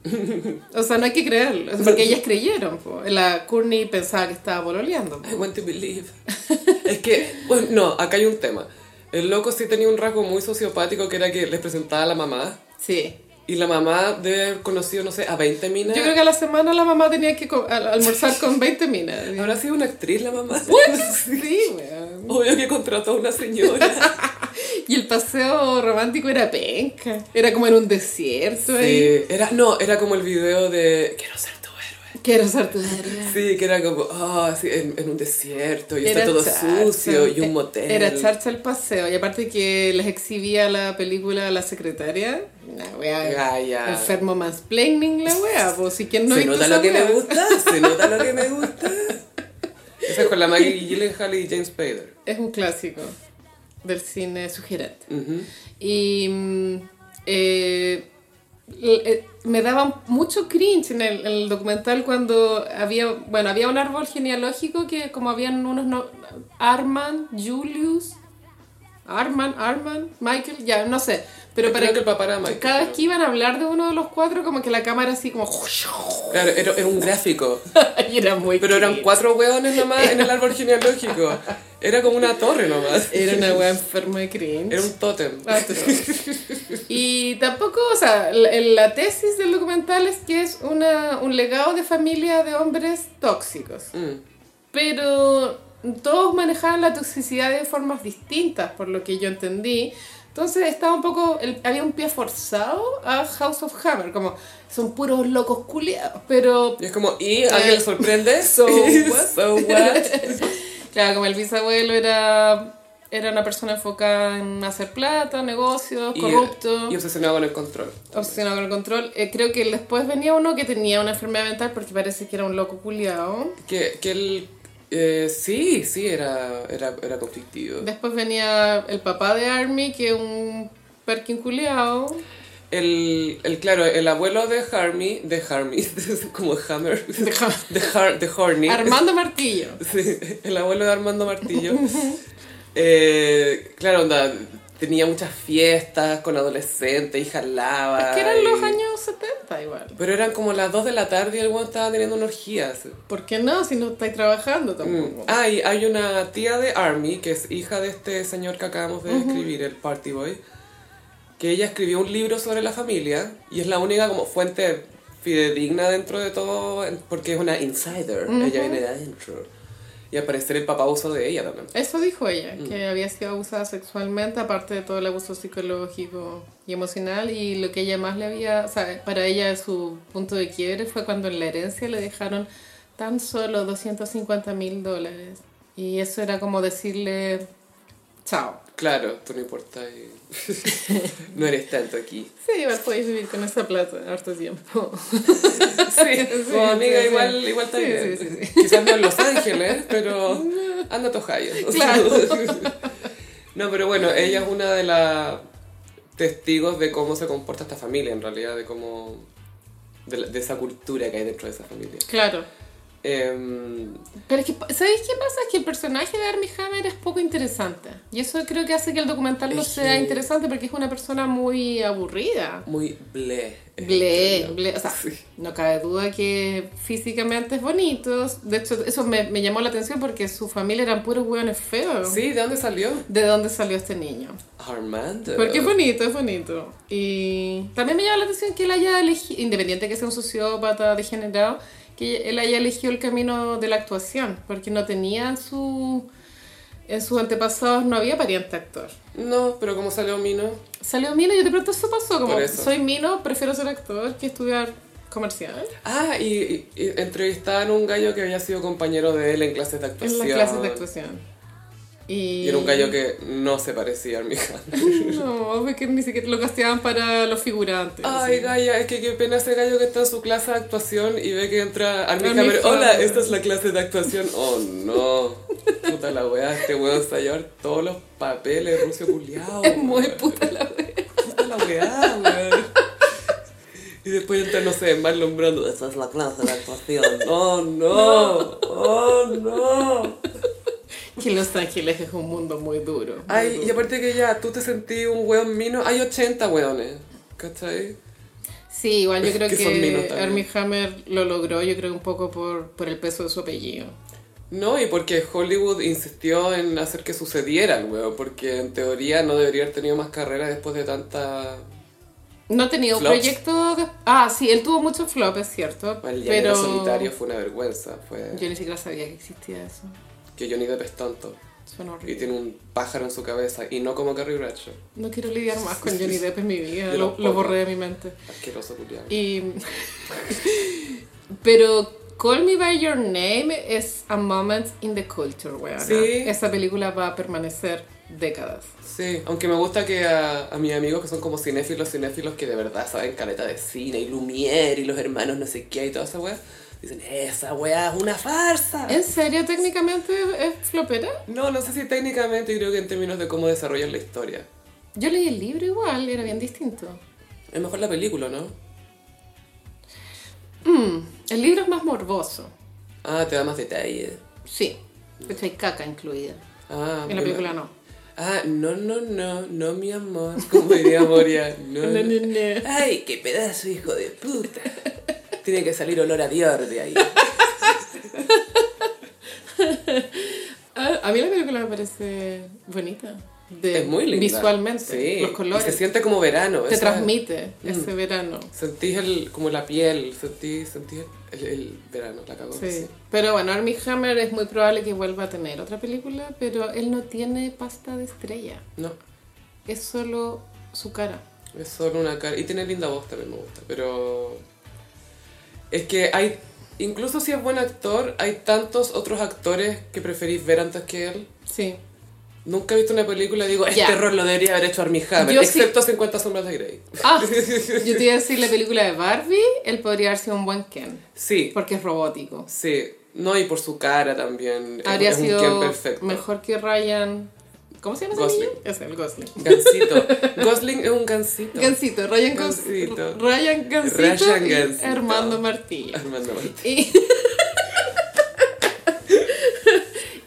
O sea, no hay que creerlo. Es Porque ellas creyeron. po. La Courtney pensaba que estaba pololeando. po. I want to believe. es que, bueno, no, acá hay un tema. El loco sí tenía un rasgo muy sociopático que era que les presentaba a la mamá. Sí. Y la mamá debe haber conocido, no sé, a 20 minas. Yo creo que a la semana la mamá tenía que almorzar con 20 minas. ¿Habrá sido una actriz la mamá? Sí, weón. Obvio que contrató a una señora. Y el paseo romántico era penca. Era como en un desierto ahí. sí, era, no, era como el video de Quiero ser. Quiero ser tu héroe. Sí, que era como, ah, sí, en, en un desierto y Era está todo charcha. sucio y un Eh, motel. Era charcha el paseo. Y aparte que les exhibía la película La Secretaria. Una wea. Gaya. Enfermo mansplaining la wea. Pues si quien no se nota lo que me gusta, se nota lo que me gusta. Esa es con la Maggie Gyllenhaal y James Spader. Es un clásico del cine sugerente. Y mm, eh, me daba mucho cringe en el, en el documental cuando había, bueno, había un árbol genealógico que como habían unos, no, Armand, Julius, Arman, Arman, Michael, ya, no sé. Pero Creo para que el papá era Michael, cada vez que iban a hablar de uno de los cuatro, como que la cámara así como... Claro, era, era un gráfico. y era muy Pero eran cuatro hueones nomás en el árbol genealógico. Era como una torre nomás. Era una wea enferma de cringe. Era un tótem. Y tampoco, o sea, la, la tesis del documental es que es una, un legado de familia de hombres tóxicos. Mm. Pero todos manejaban la toxicidad de formas distintas, por lo que yo entendí. Entonces estaba un poco, el- había un pie forzado a House of Hammer, como son puros locos culiados, pero Y es como, ¿y alguien le sorprende? So what? So what? Claro, como el bisabuelo era, era una persona enfocada en hacer plata, negocios, Y- corrupto, Y obsesionado con el control. obsesionado con el control. Eh, creo que después venía uno que tenía una enfermedad mental porque parece que era un loco culiado. Que, que él, eh, sí, sí, era, era, era conflictivo. Después venía el papá de Army, que es un perkin culiado. El, el, claro, el abuelo de Harmy, de Harmy, como Hammer, De Har- de, Har, de Horny. Armando Martillo. Sí, el abuelo de Armando Martillo. Eh, claro, onda, tenía muchas fiestas con adolescentes y jalaba. Es que eran los y- años 70 igual. Pero eran como las 2 de la tarde y el weón estaba teniendo una orgía. así. ¿Por qué no? Si no estáis trabajando Mm. tampoco. Ah, y hay una tía de Army, que es hija de este señor que acabamos de escribir, el Party Boy, que ella escribió un libro sobre la familia y es la única como fuente fidedigna dentro de todo, porque es una insider, ella viene de adentro. Y al parecer el papá abusó de ella también. Eso dijo ella, Mm. que había sido abusada sexualmente, aparte de todo el abuso psicológico y emocional, y lo que ella más le había, o sea, para ella su punto de quiebre fue cuando en la herencia le dejaron tan solo 250 mil dólares. Y eso era como decirle, chao. Claro, tú no importa no eres tanto aquí. Sí, igual podéis vivir con esa plata harto tiempo. Sí, como amiga sí, igual, sí. igual está Sí, bien. sí, sí, Quizás no en Los Ángeles, pero anda a Ohio. Claro. No, pero bueno, ella es una de las testigos de cómo se comporta esta familia, en realidad, de cómo... de, la- de esa cultura que hay dentro de esa familia. Claro. Em, Pero es que, ¿sabéis qué pasa? Es que el personaje de Armie Hammer es poco interesante. Y eso creo que hace que el documental no sea que- interesante porque es una persona muy aburrida. muy ble. Ble, ble, o sea, Sí. no cabe duda que físicamente es bonito. De hecho, eso me, me llamó la atención porque su familia eran puros hueones feos. Sí, ¿de dónde salió? ¿De dónde salió este niño? Armando. Porque es bonito, es bonito. Y también me llama la atención que él haya elegido, independiente que sea un sociópata degenerado, que él haya elegido el camino de la actuación, porque no tenía en su... En sus antepasados no había pariente actor. No, pero como salió Mino, Salió Mino y de pronto eso pasó, como eso. soy Mino, prefiero ser actor que estudiar comercial. Ah, y, y- y entrevistaban a un gallo que había sido compañero de él en clases de En actuación. las clases de actuación. Y, Y era un gallo que no se parecía a mi hija. No, fue que ni siquiera lo casteaban para los figurantes. Ay. Gaya, es que qué pena ese gallo que está en su clase de actuación y ve que entra Armie Hammer. Hola, esta es la clase de actuación. Oh, no. Puta la weá, este weón se va a llevar todos los papeles, rucio culiao. Es muy puta la wea. Puta la weá, weón. Y después entra, no sé, Marlon Brando. Esta es la clase de actuación. Oh, no. Oh, no. Que Los Ángeles es un mundo muy duro. muy Ay, duro. y aparte que ya, tú te sentí un weón mino. Hay 80 weones. ¿Cachai? Sí, igual yo creo Que que. Armie Hammer lo logró, yo creo un poco por, por el peso de su apellido. No, y porque Hollywood insistió en hacer que sucediera el weón, porque en teoría no debería haber tenido más carrera después de tanta... No ha tenido Flops. proyecto de... Ah, sí, él tuvo muchos flops, es cierto. El pero solitario fue una vergüenza, fue Yo ni siquiera sabía que existía eso. Que Johnny Depp es tonto Suena y horrible. tiene un pájaro en su cabeza y no como Carrie Bradshaw, No quiero lidiar más con Johnny Depp en mi vida, lo, lo borré de mi mente. asqueroso culiao. Y... Pero Call Me By Your Name es a moment in the culture, weón. Sí. Esa película va a permanecer décadas. Sí, aunque me gusta que a, a mis amigos que son como cinéfilos, cinéfilos que de verdad saben caleta de cine y Lumière y los hermanos no sé qué y toda esa weá, dicen, esa weá es una farsa. ¿En serio técnicamente es flopera? No, no sé si técnicamente, creo que en términos de cómo desarrollan la historia. Yo leí el libro igual, era bien distinto. Es mejor la película, ¿no? Mm, el libro es más morboso. Ah, te da más detalle. Sí. Hecho hay caca incluida. Ah, En la película no. Ah, no, no, no, no, mi amor. Como diría Moria. No, no. no, no. Ay, qué pedazo, hijo de puta. Tiene que salir olor a Dior de ahí. Ah, A mí la película me parece bonita. De- Es muy linda. Visualmente, Sí. los y colores. Se siente como verano. te esa- transmite ese verano. Sentís el, como la piel, sentís, sentís el, el verano, la cagó. Sí. sí. Pero bueno, Armie Hammer es muy probable que vuelva a tener otra película, pero él no tiene pasta de estrella. No, Es solo su cara. es solo una cara. Y tiene linda voz también me gusta, pero... Es que hay... Incluso si es buen actor, hay tantos otros actores que preferís ver antes que él. Sí. Nunca he visto una película y digo, este rol lo debería haber hecho Armie Hammer, Yo sí. excepto 50 sombras de Grey. Ah, yo te iba a decir la película de Barbie, él podría haber sido un buen Ken, Sí, porque es robótico. sí. No, y por su cara también. Habría es, un sido Ken perfecto. mejor que Ryan. ¿Cómo se llama ese Gosling. niño? Es el Gosling. Gansito. Gosling es un gansito. Gansito, Ryan Gansito. Ryan Gansito Ryan Gansito. Armando Martillo. Armando Martínez. Y,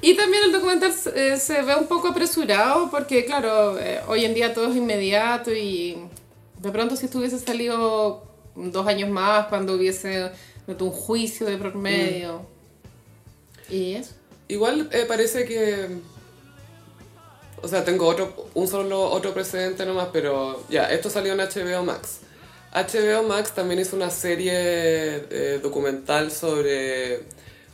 y también el documental eh, se ve un poco apresurado porque, claro, eh, hoy en día todo es inmediato y de pronto si estuviese salido dos años más, cuando hubiese un juicio de por medio. Y eso. Igual eh, parece que. O sea, tengo otro, un solo otro precedente nomás, pero ya, esto salió en HBO Max. HBO Max también hizo una serie eh, documental sobre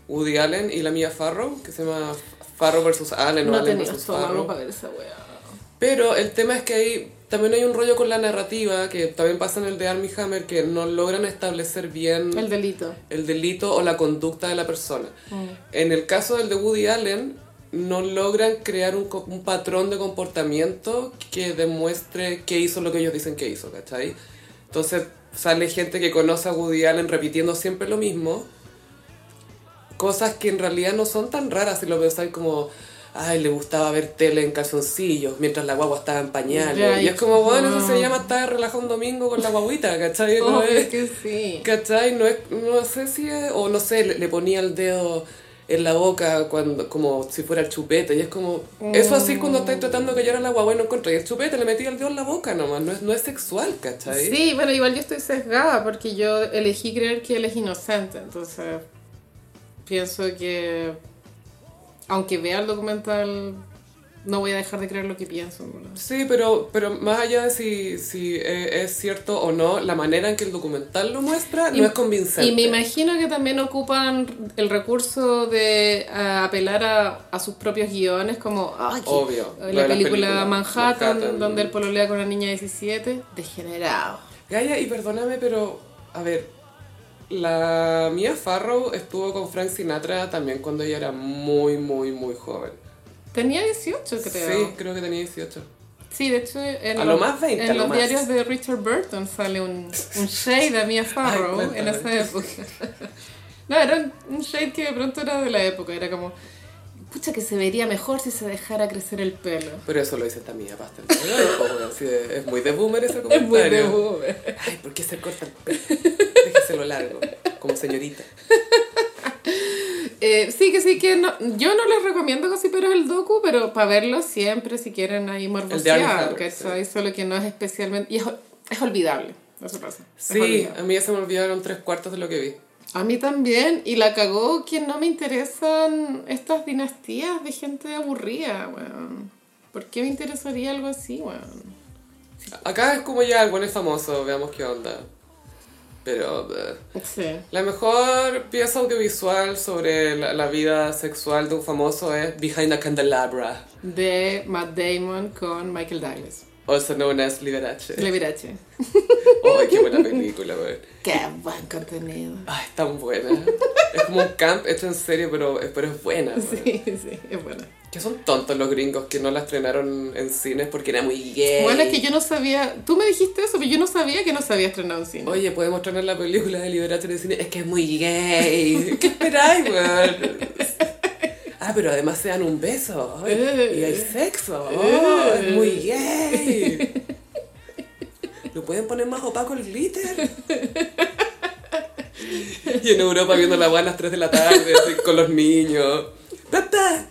Woody Allen y la Mia Farrow, que se llama Farrow vs. Allen o No Allen tenía vs. Farrow. para ver esa weá. Pero el tema es que hay, también hay un rollo con la narrativa, que también pasa en el de Armie Hammer, que no logran establecer bien El delito. el delito o la conducta de la persona. En el caso del de Woody Allen, no logran crear un, un patrón de comportamiento que demuestre que hizo lo que ellos dicen que hizo, ¿cachai? Entonces sale gente que conoce a Woody Allen repitiendo siempre lo mismo, cosas que en realidad no son tan raras si lo pensáis como... Ay, le gustaba ver tele en calzoncillos mientras la guagua estaba en pañales. Y es como, bueno, eso se llama estar relajado un domingo con la guaguita, ¿cachai? No es- que sí. ¿Cachai? No, es, no sé si es, o no sé, le, le ponía el dedo en la boca cuando como si fuera el chupete y es como eso así cuando estáis tratando de callar a la guagua y no el chupete le metí el dedo en la boca nomás no es, no es sexual ¿cachai? Sí, bueno, igual yo estoy sesgada porque yo elegí creer que él es inocente, entonces pienso que aunque vea el documental no voy a dejar de creer lo que pienso. verdad. Sí, pero, pero más allá de si, si eh, es cierto o no, la manera en que el documental lo muestra no es convincente. Y me imagino que también ocupan el recurso de ah, apelar a, a sus propios guiones, como ay, Obvio, la película Manhattan, Manhattan. donde él pololea con una niña de 17, degenerado. Gaia, y perdóname, pero a ver, la Mia Farrow estuvo con Frank Sinatra también cuando ella era muy, muy, muy joven. Tenía 18, creo. Sí, creo que tenía 18. Sí, de hecho, en A los, lo más 20, en a lo los más. diarios de Richard Burton sale un, un shade de Mia Farrow Ay, en esa época. No, era un- shade que de pronto era de la época, era como, pucha que se vería mejor si se dejara crecer el pelo. Pero eso lo dice Tamía Pastel. es muy de boomer ese Es comentario. muy de boomer. Ay, ¿por qué se corta el pelo? Déjeselo largo, como señorita. Eh, sí, que sí, que no, yo no les recomiendo casi pero el docu, pero para verlo siempre si quieren ahí morbosear, ¿cachai? Solo que no es especialmente... Y es, es olvidable, eso pasa. Sí, a mí ya se me olvidaron tres cuartos de lo que vi. A mí también, y la cagó que no me interesan estas dinastías de gente aburrida, weón. ¿Por qué me interesaría algo así, weón? Acá es como ya el buen es famoso, veamos qué onda. Pero eh, Sí. la mejor pieza audiovisual sobre la, la vida sexual de un famoso es Behind a Candelabra, De Matt Damon con Michael Douglas. also known as Liberace. Levirache. Ay, qué buena película, güey. Qué buen contenido. Ay, es tan buena. Es como un camp hecho en serio, pero, pero es buena. güey. Sí, sí, es buena. Que son tontos los gringos que no la estrenaron en cines porque era muy gay. Bueno, es que yo no sabía, tú me dijiste eso, pero yo no sabía que no se había estrenado en cine. Oye, podemos estrenar la película de Liberace en cine. Es que es muy gay. ¿Qué esperáis, weón? Ah, pero además se dan un beso. Ay, y hay sexo. Oh, es muy gay. ¿Lo pueden poner más opaco el glitter? Y en Europa viendo la weá a las 3 de la tarde así, con los niños. Papá,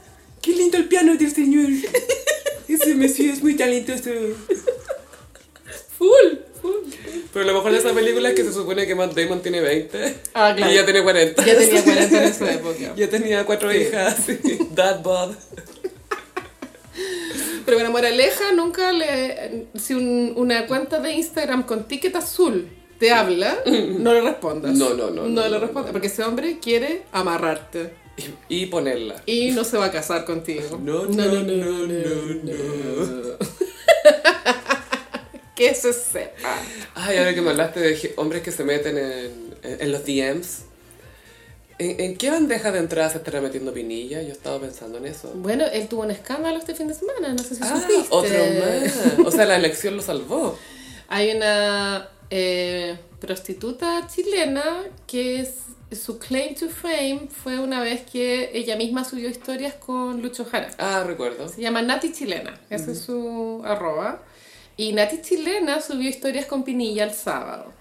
qué lindo el piano del señor. Ese Messi es muy talentoso. Full, full. Pero lo mejor de esa película es que se supone que Matt Damon tiene 20 Ah, claro. y ya tiene 40. Ya tenía 40 en esa época. Ya tenía cuatro hijas, sí. Dad bod. Pero bueno, moraleja, nunca le... Si un- una cuenta de Instagram con ticket azul te habla, no le respondas. No, no, no, No, no, le no, respondas, porque ese hombre quiere amarrarte. Y, y ponerla. Y no se va a casar contigo. No, no, no, no, no. Que se sepa. Ay, ahora que me hablaste de hombres que se meten en, en, en los DMs. ¿En, en qué bandeja de entrada se estará metiendo Pinilla? Yo estaba pensando en eso. Bueno, él tuvo un escándalo este fin de semana, no sé si Ah, supiste. otro más. O sea, la elección lo salvó. Hay una eh, prostituta chilena que es, su claim to fame fue una vez que ella misma subió historias con Lucho Jara. Ah, recuerdo. Se llama Nati Chilena, ese es su arroba. Y Nati Chilena subió historias con Pinilla el sábado.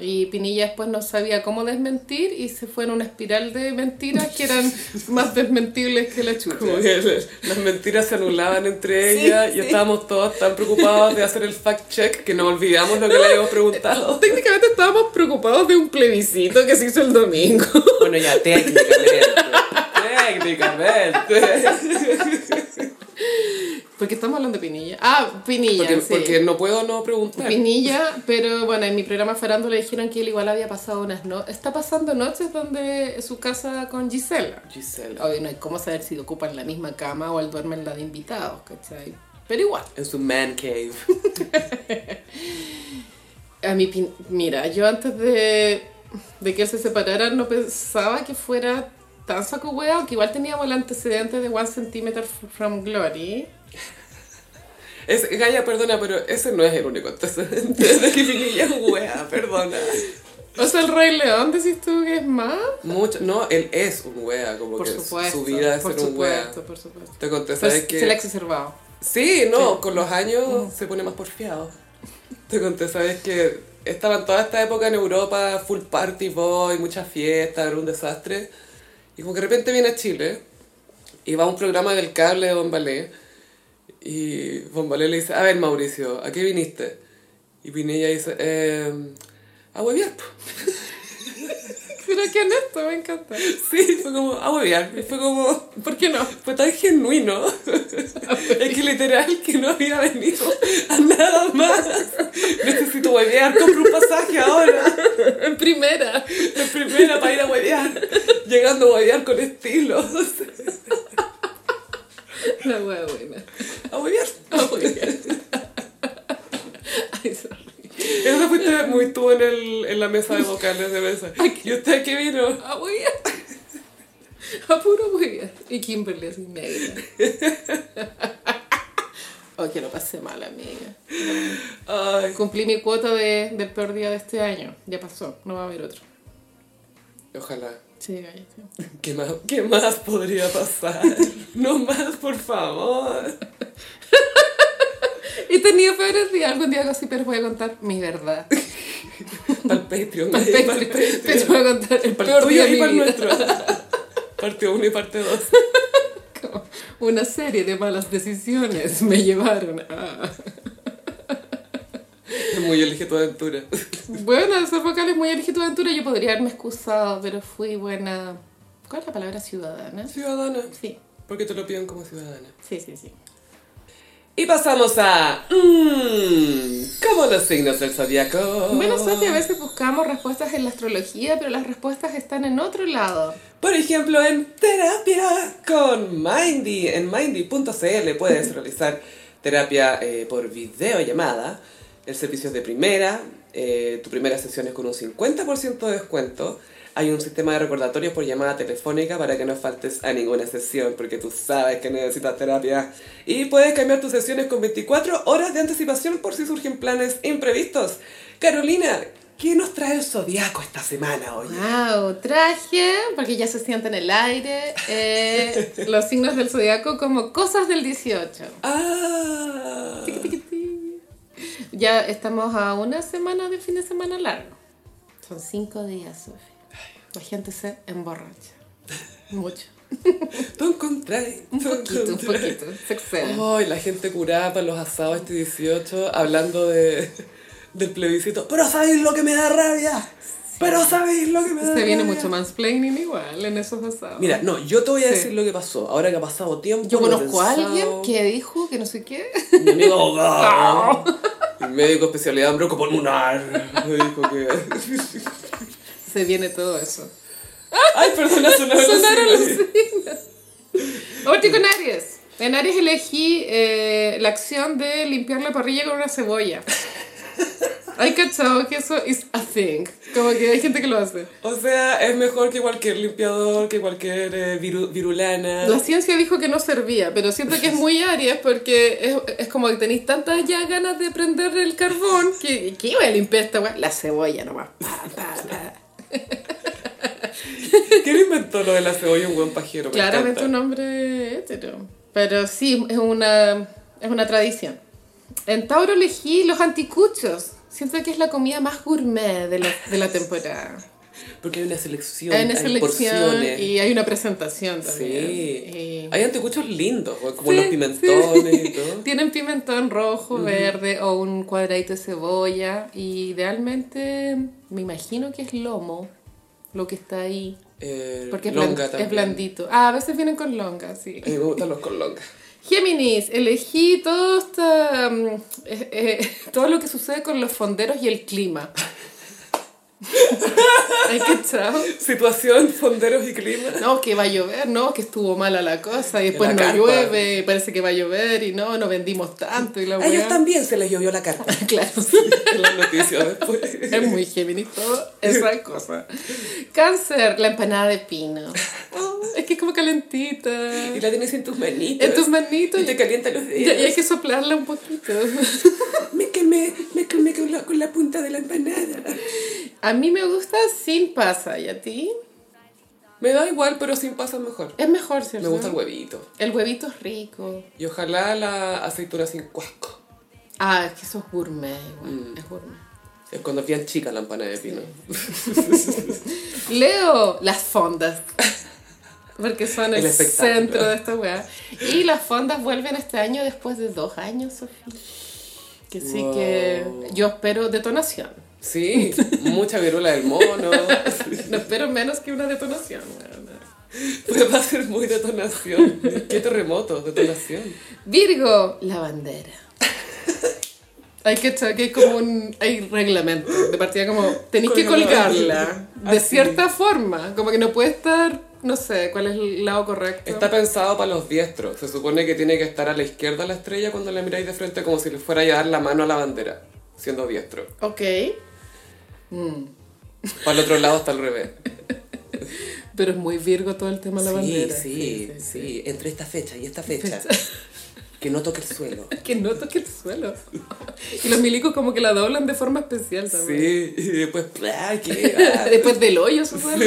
Y Pinilla después no sabía cómo desmentir y se fue en una espiral de mentiras que eran más desmentibles que la chucha. Como que las mentiras se anulaban entre Sí, ellas y sí. estábamos todos tan preocupados de hacer el fact check que nos olvidamos lo que le habíamos preguntado. Técnicamente estábamos preocupados de un plebiscito que se hizo el domingo. Bueno, ya, técnicamente. Técnicamente. Porque estamos hablando de Pinilla. Ah, Pinilla. Porque, sí. porque no puedo no preguntar. Pinilla, pero bueno, en mi programa Farándula dijeron que él igual había pasado unas no Está pasando noches donde su casa con Gisela. Gisela. Obvio, no hay cómo saber si ocupan la misma cama o él duerme en la de invitados, ¿cachai? Pero igual. En su man cave. A mí, Pin- mira, yo antes de, de que él se separara no pensaba que fuera tan saco hueá, aunque igual teníamos el antecedente de One Centimeter from Glory. Es, Gaia, perdona, pero ese no es el único antecedente de que un wea, perdona. O sea, el Rey León, decís tú que es más. Mucho, no, él es un wea, como Por que supuesto. su vida es ser un wea. supuesto, por supuesto. Te conté, ¿sabes que se le ha exacerbado. Sí, no, con los años se pone más porfiado. Te conté, ¿sabes que Estaban toda esta época en Europa, full party boy, mucha fiesta, era un desastre. Y como que de repente viene a Chile y va a un programa del cable de Bombalé. Y Bombalé le dice, a ver Mauricio, ¿a qué viniste? Y Pinilla dice, eh, a huevear. po". Pero qué honesto, me encanta. Sí, fue como, a huevear. Y fue como, ¿Por qué no? fue tan genuino. es que literal que no había venido a nada más. Necesito huevear, compro un pasaje ahora. En primera. De primera para ir a huevear. Llegando a huevear con estilo. La hueá buena. A huevear. Ah, muy bien. Ay, sorry. Eso fuiste muy tú en, el, en la mesa de vocales de mesa. ¿Y usted qué vino? Muy bien. A puro bien. Y Kimberly así negra. Oh, que lo pasé mal, amiga. Ay, Cumplí mi cuota de, del peor día de este año. Ya pasó, no va a haber otro. ojalá. Sí, cállate. ¿Qué más, ¿Qué más podría pasar? No más, por favor. Y tenía peores días. Algún día así, pero voy a contar mi verdad. Para el Patreon. Para el el Patreon. Pero voy a contar el Para peor día y para el nuestro. Parte 1 y parte 2. Como Una serie de malas decisiones me llevaron a... Muy elige tu aventura. Bueno, ser vocal es muy elegí tu aventura. Yo podría haberme excusado, pero fui buena... ¿Cuál es la palabra ciudadana? Ciudadana. Sí, Porque te lo piden como ciudadana. sí, sí, sí. Y pasamos a... Mmm, ¿Cómo los signos del zodiaco? Bueno, Sofía, a veces buscamos respuestas en la astrología, pero las respuestas están en otro lado. Por ejemplo, en terapia con Mindy. En mindy.cl puedes realizar terapia eh, por videollamada. El servicio es de primera. Eh, tu primera sesión es con un 50% de descuento. Hay un sistema de recordatorios por llamada telefónica para que no faltes a ninguna sesión, porque tú sabes que necesitas terapia. Y puedes cambiar tus sesiones con 24 horas de anticipación por si surgen planes imprevistos. Carolina, ¿qué nos trae el zodiaco esta semana hoy? Wow, traje, porque ya se siente en el aire, eh, los signos del zodiaco como cosas del 18. Ah. Tiqui, tiqui, ti. Ya estamos a una semana del fin de semana largo. Son cinco días, Sofía. La gente se emborracha. Mucho. Tú encontrás. Un poquito, un poquito. Se exceden. Ay, la gente curada para los asados este 18, hablando de, del plebiscito. Pero sabéis lo que me da rabia. Pero sabéis lo que me da Se viene mucho mansplaining igual en esos asados. Mira, no, yo te voy a Sí. decir lo que pasó. Ahora que ha pasado tiempo. Yo conozco a alguien que dijo que no sé qué. Mi amigo abogado. y médico especialidad en broncopulmonar. Me dijo que. Se viene todo eso. Ay, perdona, sonaron los Sonaron los signos. Aries. En Aries elegí eh, la acción de limpiar la parrilla con una cebolla. Hay cachado que eso is a thing. Como que hay gente que lo hace. O sea, es mejor que cualquier limpiador, que cualquier eh, viru- virulana. La ciencia dijo que no servía, pero siento que es muy Aries porque es, es como que tenéis tantas ya ganas de prender el carbón que ¿qué voy a limpiar esta weá? La cebolla nomás. Pa, pa, pa. ¿Quién inventó lo de la cebolla? Un buen pajero. me Claramente encanta. un hombre hetero. Pero sí, es una, es una tradición. En Tauro elegí los anticuchos. Siento que es la comida más gourmet de la, de la temporada. Porque hay una selección. Hay una hay selección porciones. y hay una presentación también. Sí. Y- Hay anticuchos lindos, como Sí, los pimentones sí. y todo. Tienen pimentón rojo, verde o un cuadradito de cebolla. Y idealmente me imagino que es lomo lo que está ahí. Eh, Porque es, longa también. es blandito. Ah, a veces vienen con longa, sí. A mí me gustan los con longa. Géminis, elegí todo, esta, mm, eh, eh, todo lo que sucede con los fonderos y el clima. ¿Hay cachado? Situación, fonderos y clima. No, que va a llover, no, que estuvo mala la cosa y después no carpa. llueve, y parece que va a llover y no, no vendimos tanto y la A ellos también se les llovió la carta. Claro, en las noticias después. es muy Géminis todo esa cosa. Cáncer, la empanada de pino. Oh, es que es como calentita. Y la tienes en tus manitos. En tus manitos Y te calienta los dedos. y hay que soplarla un poquito. Me quemé, me quemé con la, con la punta de la empanada. A mí me gusta sin pasa, ¿y a ti? Me da igual, pero sin pasa mejor. Es mejor, ¿cierto? Me gusta el huevito. El huevito es rico. Y ojalá la aceituna sin cuasco. Ah, es que eso es gourmet, igual. Mm. Es gourmet. Es cuando es bien chica la empanada de pino. Leo, las fondas. Porque son el, centro de esta weá. Y las fondas vuelven este año después de dos años, Sofía. Que sí que yo espero detonación. Sí, mucha virula del mono. No espero menos que una detonación. Pues va a ser muy detonación. ¿Qué terremoto? Detonación. Virgo, la bandera. Hay que echar que hay como un hay reglamento de partida como tenéis que Colgarla. de Así. cierta forma, como que no puede estar, no sé, cuál es el lado correcto. Está pensado para los diestros. Se supone que tiene que estar a la izquierda la estrella cuando la miráis de frente como si le fuera a dar la mano a la bandera, siendo diestro. Ok. Para el otro lado está al revés. Pero es muy Virgo todo el tema de la bandera. sí, sí. Entre esta fecha y esta fecha. Que no toque el suelo. Que no toque el suelo. Y los milicos como que la doblan de forma especial también. Sí, y después. Ah. Después del hoyo, supongo.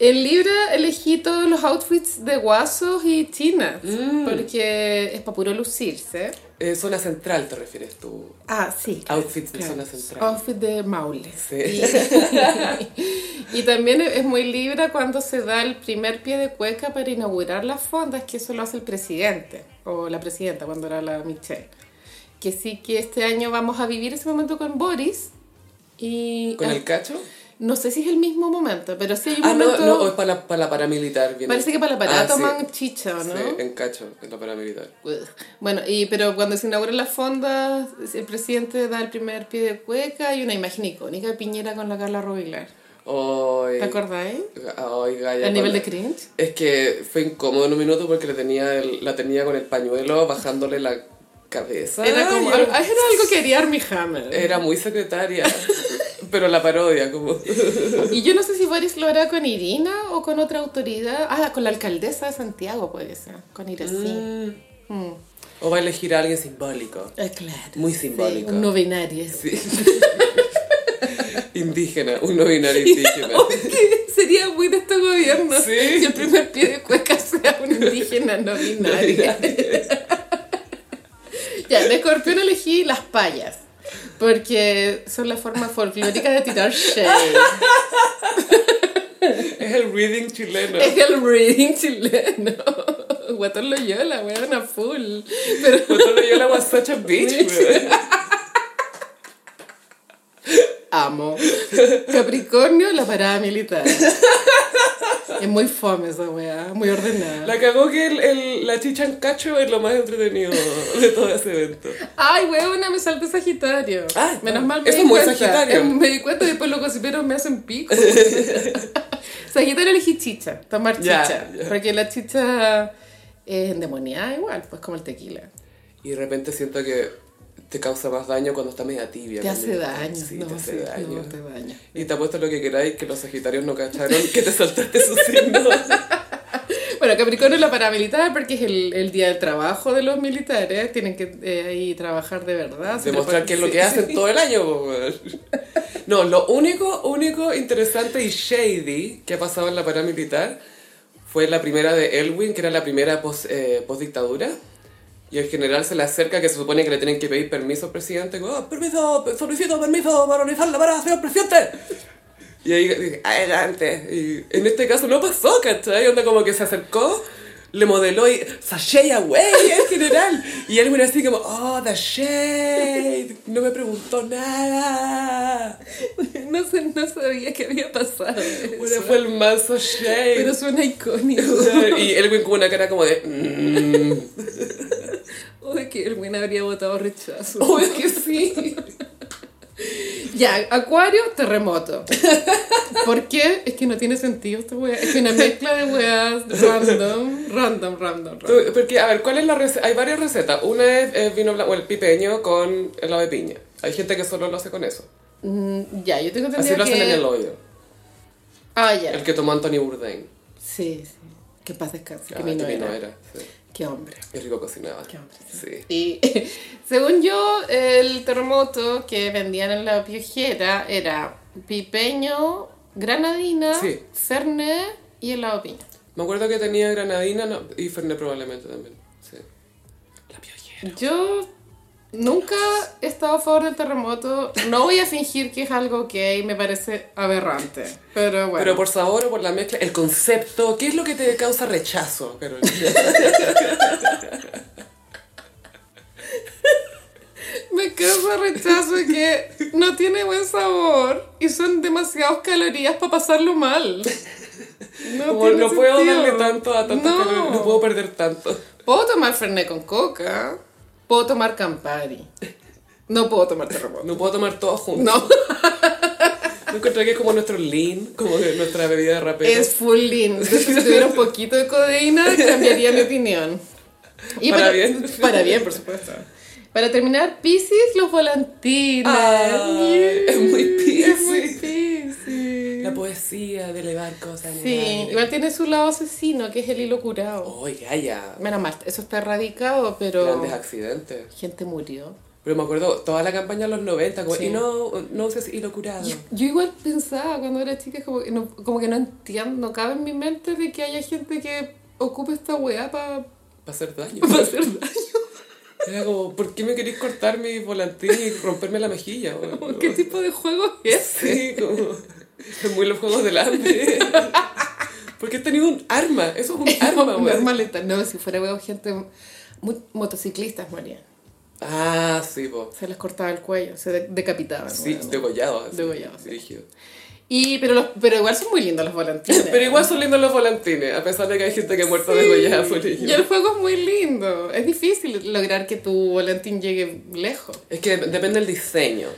En Libra elegí todos los outfits de guasos y chinas. Mm. Porque es para puro lucirse. Eh, zona central te refieres tú. Ah, sí. Outfits de zona central. Outfit de Maule. Sí. Y, y también es muy Libra cuando se da el primer pie de cueca para inaugurar las fondas, que eso lo hace el presidente, o la presidenta cuando era la Michelle. Que sí que este año vamos a vivir ese momento con Boris. Y ¿Con eh, el cacho? No sé si es el mismo momento, pero sí hay un Ah, no, momento... no, o es para la, para la paramilitar. viene. Parece que para la parada Ah, sí. toman chicha, ¿o ¿no? Sí, en cacho, en la paramilitar. Bueno, y, pero cuando se inauguran las fondas, el presidente da el primer pie de cueca y una imagen icónica de Piñera con la Carla Rubilar. Ay, ¿Te acordáis? Gaya, El nivel de cringe. Es que fue incómodo en un minuto porque le tenía el- la tenía con el pañuelo bajándole la cabeza. Era como, era algo que haría Armie Hammer. Era muy secretaria, pero la parodia, como... Y yo no sé si Boris lo hará con Irina o con otra autoridad. Ah, con la alcaldesa de Santiago puede ser, con Irací. Mm. O va a elegir a alguien simbólico. Ah, claro. Muy Sí, simbólico. un no binario. Sí. indígena, un no binario indígena. Sería muy de este gobierno Sí. que el primer pie de cueca sea un indígena no binario. ya, de escorpión elegí las payas. Porque son la forma folclórica de tirar shade. Es el reading chileno. Es el reading chileno. Guatón Loyola, weón, a full. Pero Cuando yo la was such a bitch, weón. amo. Capricornio, la parada militar. Es muy fome esa weá, muy ordenada. La cagó que el, el- la chicha en cacho es lo más entretenido de todo ese evento. Ay, weona, me salté Sagitario. Ah, Menos mal me eso di es muy cuenta. Sagitario. Eh, Me di cuenta y después los cocineros me hacen pico. Sagitario elegí chicha, tomar chicha. Porque la chicha es endemoniada igual, pues como el tequila. Y de repente siento que te causa más daño cuando está media tibia. Te hace daño. Sí, no, te hace sí, daño. no, te daña. Y te apuesto lo que queráis que los sagitarios no cacharon que te saltaste su signo. Bueno, Capricornio es la paramilitar porque es el, el día del trabajo de los militares. Tienen que eh, ahí trabajar de verdad. Demostrar qué es lo que hacen todo el año. No, lo único, único interesante y shady que ha pasado en la paramilitar fue la primera de Elwin, que era la primera post, eh, postdictadura. Y el general se le acerca que se supone que le tienen que pedir permiso al presidente. Como, "Oh, permiso, solicito permiso para realizar la parada, señor presidente. Y ahí dije, adelante. Y en este caso no pasó, ¿cachai? Onda como que se acercó, le modeló y sashay away el general. Y él así como, oh, the shade. No me preguntó nada. No, sé, no sabía que había pasado. eso. Bueno, fue el mazo shade. Pero suena icónico. y Elwin con una cara como de, mm. O de que el buen habría votado rechazo. obvio que sí. Ya, Acuario, terremoto. ¿Por qué? Es que no tiene sentido esta wea. Es que una mezcla de weas random, random, random, random. Porque, a ver, ¿cuál es la receta? Hay varias recetas. Una es, es vino blanco, el pipeño con helado de piña. Hay gente que solo lo hace con eso. Mm, ya, yo tengo Así entendido lo hacen que... en el hoyo. Ah, ya. El que tomó Anthony Bourdain. Sí, sí. Que paz descanse. Ah, Que mi no que era. no era. Sí. Qué hombre. Qué rico cocinaba. Qué hombre, Sí. Y según yo, el terremoto que vendían en la piojera era pipeño, granadina, Sí. fernet y helado piña. Me acuerdo que tenía granadina no, y Fernet probablemente también. Sí. La piojera. Yo nunca he estado a favor del terremoto. No voy a fingir que es algo que me parece aberrante. Pero bueno. Pero por sabor o por la mezcla, el concepto, ¿qué es lo que te causa rechazo, Carolina? Me causa rechazo que no tiene buen sabor y son demasiadas calorías para pasarlo mal. No, Como no puedo darle tanto a tantas No. calorías, no puedo perder tanto. Puedo tomar Fernet con coca, puedo tomar Campari. No puedo tomar terremoto. No puedo tomar todo junto. No, No encontré que es como nuestro lean, como nuestra bebida de rapero. es full lean. Si tuviera un poquito de codeína, cambiaría mi opinión. Para bien. Para bien, por supuesto. Para terminar, Pisces, los volantines. Ay, es muy Piscis. Es muy Piscis. Poesía de elevar cosas. en el Sí, aire. igual tiene su lado asesino, que es el hilo curado. Oye, ya. Menos mal, eso está erradicado, pero Grandes accidentes. gente murió. Pero me acuerdo toda la campaña de los 90, como, Sí. y no, no uses hilo curado. Yo igual pensaba cuando era chica, como que no, como que no entiendo, no cabe en mi mente de que haya gente que ocupe esta weá para Para hacer daño. hacer daño. Era como, ¿por qué me queréis cortar mi volantín y romperme la mejilla? ¿Qué tipo de juego es ese? Sí, como... Es muy los juegos del hambre. Porque he tenido un arma. Eso es un arma, Un weón. arma letal. No, si fuera weón, gente, mu- motociclistas morían. Ah, sí, po. Se les cortaba el cuello, se de- decapitaban. Sí, weón. degollado. así, Degollado, sí. Y, pero, los, pero igual son muy lindos los volantines. Pero igual son lindos los volantines, a pesar de que hay gente que ha muerto degollada por Y ello. el juego es muy lindo. Es difícil lograr que tu volantín llegue lejos. Es que depende del diseño.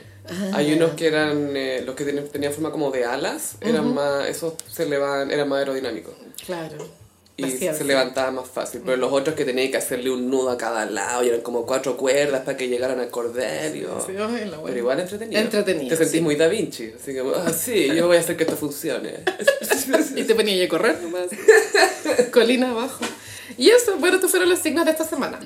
Hay unos que eran, eh, los que tenían, tenían forma como de alas, eran más, esos se eran más aerodinámicos. Claro. Y se levantaba más fácil. Pero los otros que tenían que hacerle un nudo a cada lado y eran como cuatro cuerdas para que llegaran al cordelio. Sí, la Pero igual entretenido. Entretenido, Te sentís sí. muy Da Vinci. Así que, ah, sí, yo voy a hacer que esto funcione. Y te ponía a correr nomás. Colina abajo. Y eso, bueno, estos fueron los signos de esta semana.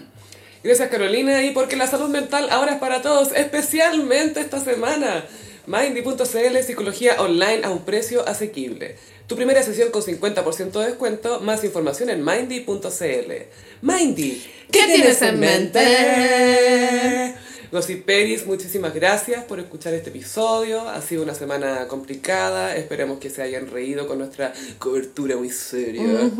Gracias Carolina y porque la salud mental ahora es para todos, especialmente esta semana. Mindy.cl, psicología online a un precio asequible. Tu primera sesión con 50% de descuento, más información en mindy.cl. Mindy, ¿Qué tienes en mente? Gossiperis, muchísimas gracias por escuchar este episodio. Ha sido una semana complicada. Esperemos que se hayan reído con nuestra cobertura muy seria.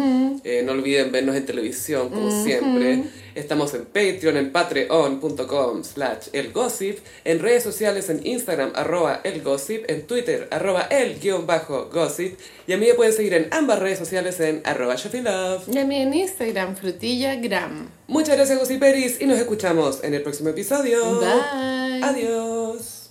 Eh, no olviden vernos en televisión, como siempre. Estamos en Patreon, en patreon.com slash elgossip, en redes sociales en Instagram, arroba elgossip, en Twitter, arroba el guion bajo gossip, y a mí me pueden seguir en ambas redes sociales en arroba Love. Y a mí en Instagram, frutillagram. Muchas gracias, Gossiperis, y nos escuchamos en el próximo episodio. Bye. Adiós.